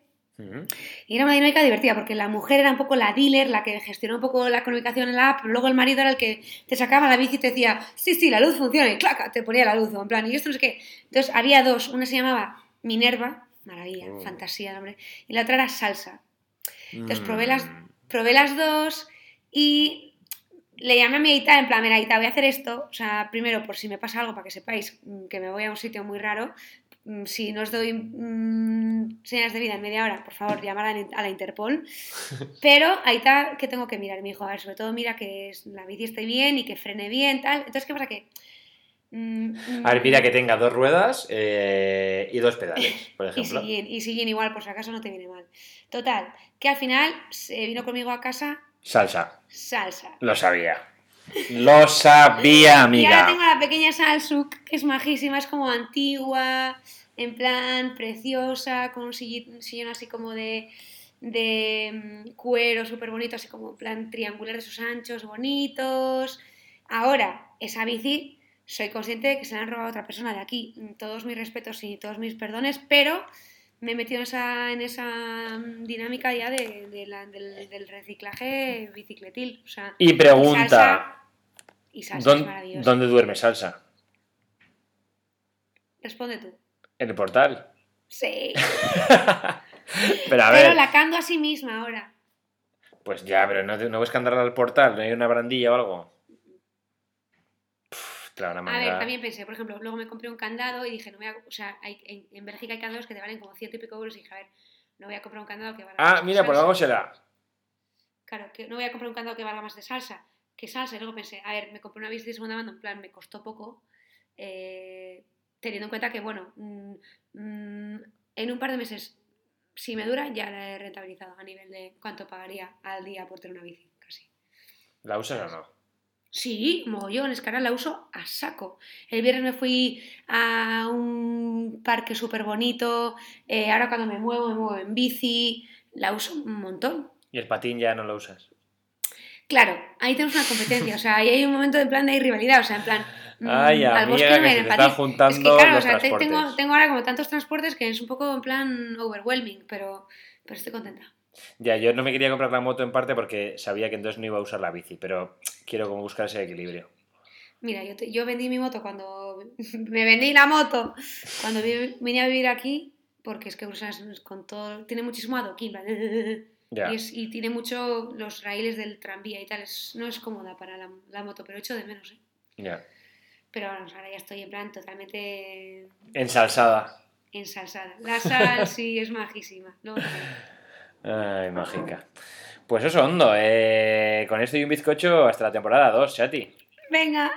Y era una dinámica divertida, porque la mujer era un poco la dealer, la que gestionó un poco la comunicación en la app, luego el marido era el que te sacaba la bici y te decía, sí, sí, la luz funciona, y claca, te ponía la luz, o en plan, y esto no sé qué. Entonces había dos, una se llamaba Minerva, maravilla, Mm. fantasía, hombre, y la otra era Salsa. Entonces probé las, Mm. probé las dos y le llamé a mi Aita en plan, mira Aita, voy a hacer esto, o sea, primero por si me pasa algo, para que sepáis mm, que me voy a un sitio muy raro, mm, si no os doy mm, señales de vida en media hora, por favor, llamar a la, Interpol, pero Aita, ¿qué tengo que mirar? Me dijo, a ver, sobre todo mira que la bici esté bien y que frene bien, tal, entonces, ¿qué pasa? Que... mm, A ver, mira que tenga dos ruedas eh, y dos pedales, por y ejemplo. siguiente, y siguiente igual, por si acaso no te viene mal. Total, que al final se vino conmigo a casa Salsa. salsa. Lo sabía. Lo sabía, Y ahora amiga. tengo la pequeña Salsuk, que es majísima, es como antigua, en plan preciosa, con un sillón así como de, de mm, cuero súper bonito, así como en plan triangular de esos anchos bonitos. Ahora, esa bici, soy consciente de que se la han robado a otra persona de aquí. Todos mis respetos y todos mis perdones, pero me he metido en esa, en esa mm, dinámica ya de, de la- del, del reciclaje bicicletil. O sea, Y pregunta, salsa- y salsa es ¿dónde, duerme Salsa? Responde tú. En el portal. Sí. pero a Pero la cando a sí misma ahora. pues ya, pero no, no puedes cantar al portal, no hay una barandilla o algo. Van a ver, también pensé, por ejemplo, luego me compré un candado y dije, no voy a. O sea, hay- en, en Bélgica hay candados que te valen como ciento y pico euros y dije, a ver, no voy a comprar un candado que valga Ah, más mira, de por algo será. Claro, que no voy a comprar un candado que valga más de salsa que salsa. Y luego pensé, a ver, me compré una bici de segunda mano, en plan, me costó poco. eh, teniendo en cuenta que, bueno, mm, mm, en un par de meses, si me dura, ya la he rentabilizado a nivel de cuánto pagaría al día por tener una bici, casi. ¿La usas o no? Sí, mogollón, es que ahora la uso a saco. El viernes me fui a un parque súper bonito, eh, ahora cuando me muevo, me muevo en bici, la uso un montón. Y el patín ya no lo usas. Claro, ahí tenemos una competencia, o sea, ahí hay un momento de plan de rivalidad, o sea, en plan... mm, Ay, al bosque que me se te están juntando Es que claro, o los sea, te- transportes. tengo, tengo ahora como tantos transportes que es un poco en plan overwhelming, pero, pero estoy contenta. Ya, yo no me quería comprar la moto en parte porque sabía que entonces no iba a usar la bici, pero quiero como buscar ese equilibrio. Mira, yo, te- yo vendí mi moto cuando... me vendí la moto cuando vi- vine a vivir aquí, porque es que es con todo... Tiene muchísimo adoquín, ¿vale? Y, es- y tiene mucho los raíles del tranvía y tal, es- no es cómoda para la, la moto, pero echo de menos, ¿eh? Ya. Pero vamos, ahora ya estoy en plan totalmente Ensalzada. ensalzada. La sal sí es majísima. ¿no? Ay, mágica. Pues eso, Hondo. eh, con esto y un bizcocho hasta la temporada 2, Chati. Venga.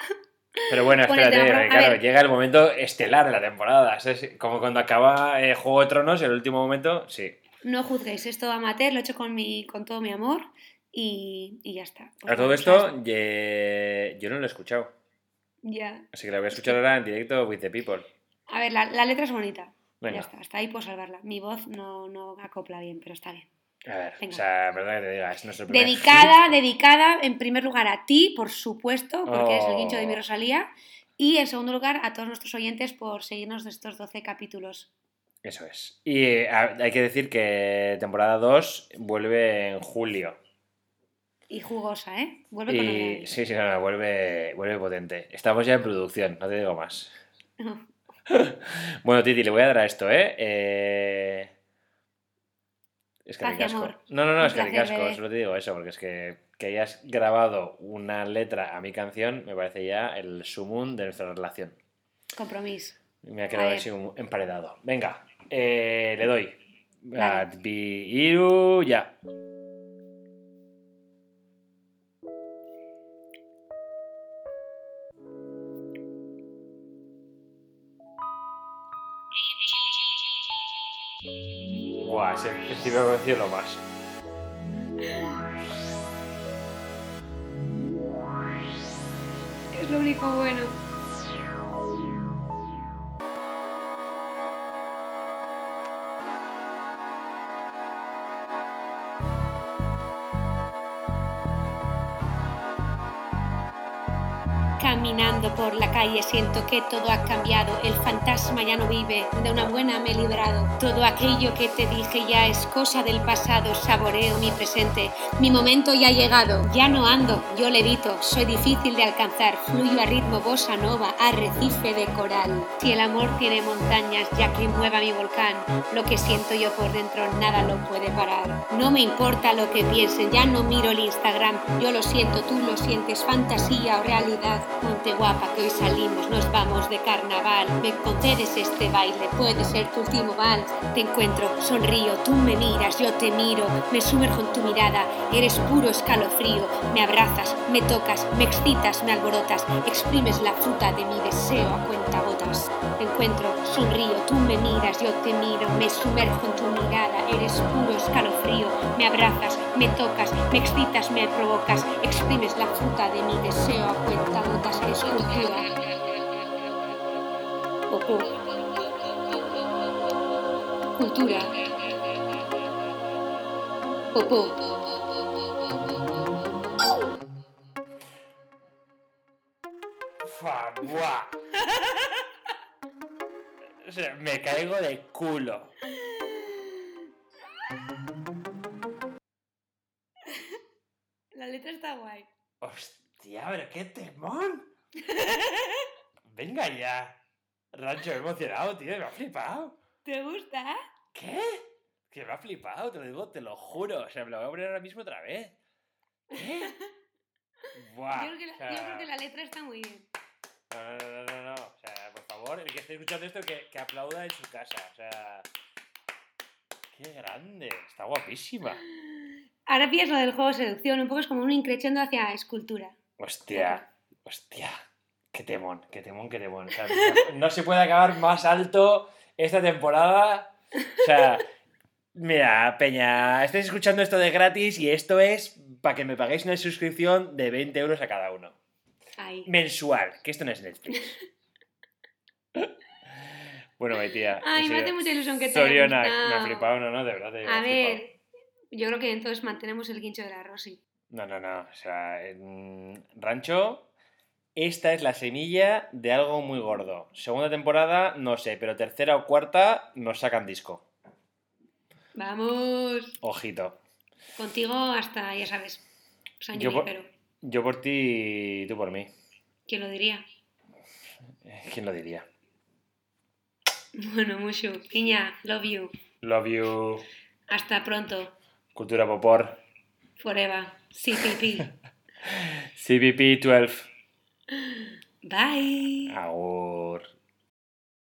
Pero bueno, Ponete espérate, porque, claro, llega el momento estelar de la temporada. ¿sabes? Como cuando acaba eh, Juego de Tronos, el último momento, sí. No juzguéis, esto amateur, lo he hecho con, mi, con todo mi amor y, y ya está. Pues A todo vamos esto, ye- yo no lo he escuchado. Ya. Así que la voy a escuchar ahora en directo with the people. A ver, la, la letra es bonita. Venga. Ya está, hasta ahí puedo salvarla. Mi voz no, no acopla bien, pero está bien. A ver, Venga. o sea, perdón que te diga, es nuestro primer Dedicada, hit. dedicada en primer lugar a ti, por supuesto, porque es el guincho de mi Oh. Rosalía. Y en segundo lugar a todos nuestros oyentes por seguirnos de estos 12 capítulos. Eso es. Y eh, hay que decir que temporada 2 vuelve en julio. Y jugosa, ¿eh? Vuelve con Y novedades. sí, sí, no, no, vuelve, vuelve potente. Estamos ya en producción, no te digo más. Bueno, Titi, le voy a dar a esto, ¿eh? eh... Es que Gracias, ricasco. amor. No, no, no, Un es que ricasco, bebé. solo te digo eso, porque es que, que hayas grabado una letra a mi canción me parece ya el sumum de nuestra relación. Compromiso. Me ha quedado así emparedado. Venga, eh, le doy. Vale. Ya. Buah, ese principio lo más. Es lo único bueno. Caminando por la calle siento que todo ha cambiado, el fantasma ya no vive, de una buena me he librado. Todo aquello que te dije ya es cosa del pasado, saboreo mi presente, mi momento ya ha llegado. Ya no ando, yo levito, soy difícil de alcanzar, fluyo a ritmo bossa nova, arrecife de coral. Si el amor tiene montañas, ya que mueva mi volcán, lo que siento yo por dentro nada lo puede parar. No me importa lo que piensen, ya no miro el Instagram, yo lo siento, tú lo sientes, fantasía o realidad. Ponte guapa que hoy salimos, nos vamos de carnaval. Me concedes este baile, puede ser tu último vals. Te encuentro, sonrío, tú me miras, yo te miro, me sumerjo en tu mirada, eres puro escalofrío. Me abrazas, me tocas, me excitas, me alborotas, exprimes la fruta de mi deseo a cuentagotas. Te encuentro, sonrío, tú me miras, yo te miro, me sumerjo en tu mirada, eres puro escalofrío. Me abrazas, me tocas, me excitas, me provocas, exprimes la fruta de mi deseo a cuentagotas, es cultura. Popó. Cultura. O sea, me caigo de culo. La letra está guay. Hostia, pero qué temón. Venga ya. Rancho, emocionado, tío, me ha flipado. ¿Te gusta? ¿Qué? Que me ha flipado, te lo digo, te lo juro. O sea, me lo voy a poner ahora mismo otra vez. ¿Qué? Buah. Yo creo, que la, o sea, yo creo que la letra está muy bien. No, no, no, no, no. O sea, por favor, el que esté escuchando esto, que, que aplauda en su casa. O sea. ¡Qué grande! Está guapísima. Ahora pillas lo del juego de seducción, un poco es como un increchendo hacia escultura. Hostia, hostia. Qué temón, qué temón, qué temón. O sea, no, se puede acabar más alto esta temporada. O sea, mira, Peña, estáis escuchando esto de gratis y esto es para que me paguéis una suscripción de 20 euros a cada uno. Ahí. Mensual, que esto no es Netflix. Bueno, mi tía. Ay, me hace mucha ilusión que te Soriona, me ha flipado, no, no, de verdad. te A flipado. ver, yo creo que entonces mantenemos el guincho de la Rosy. No, no, no. O sea, en Rancho, esta es la semilla de algo muy gordo. Segunda temporada, no sé, pero tercera o cuarta nos sacan disco. Vamos. Ojito. Contigo hasta, ya sabes, San Yo por- pero Yo por ti y tú por mí. ¿quién lo diría? ¿Quién lo diría? Bueno, mucho. Piña, love you. Love you. Hasta pronto. Cultura Popor. Forever. CPP. CBP 12. Bye.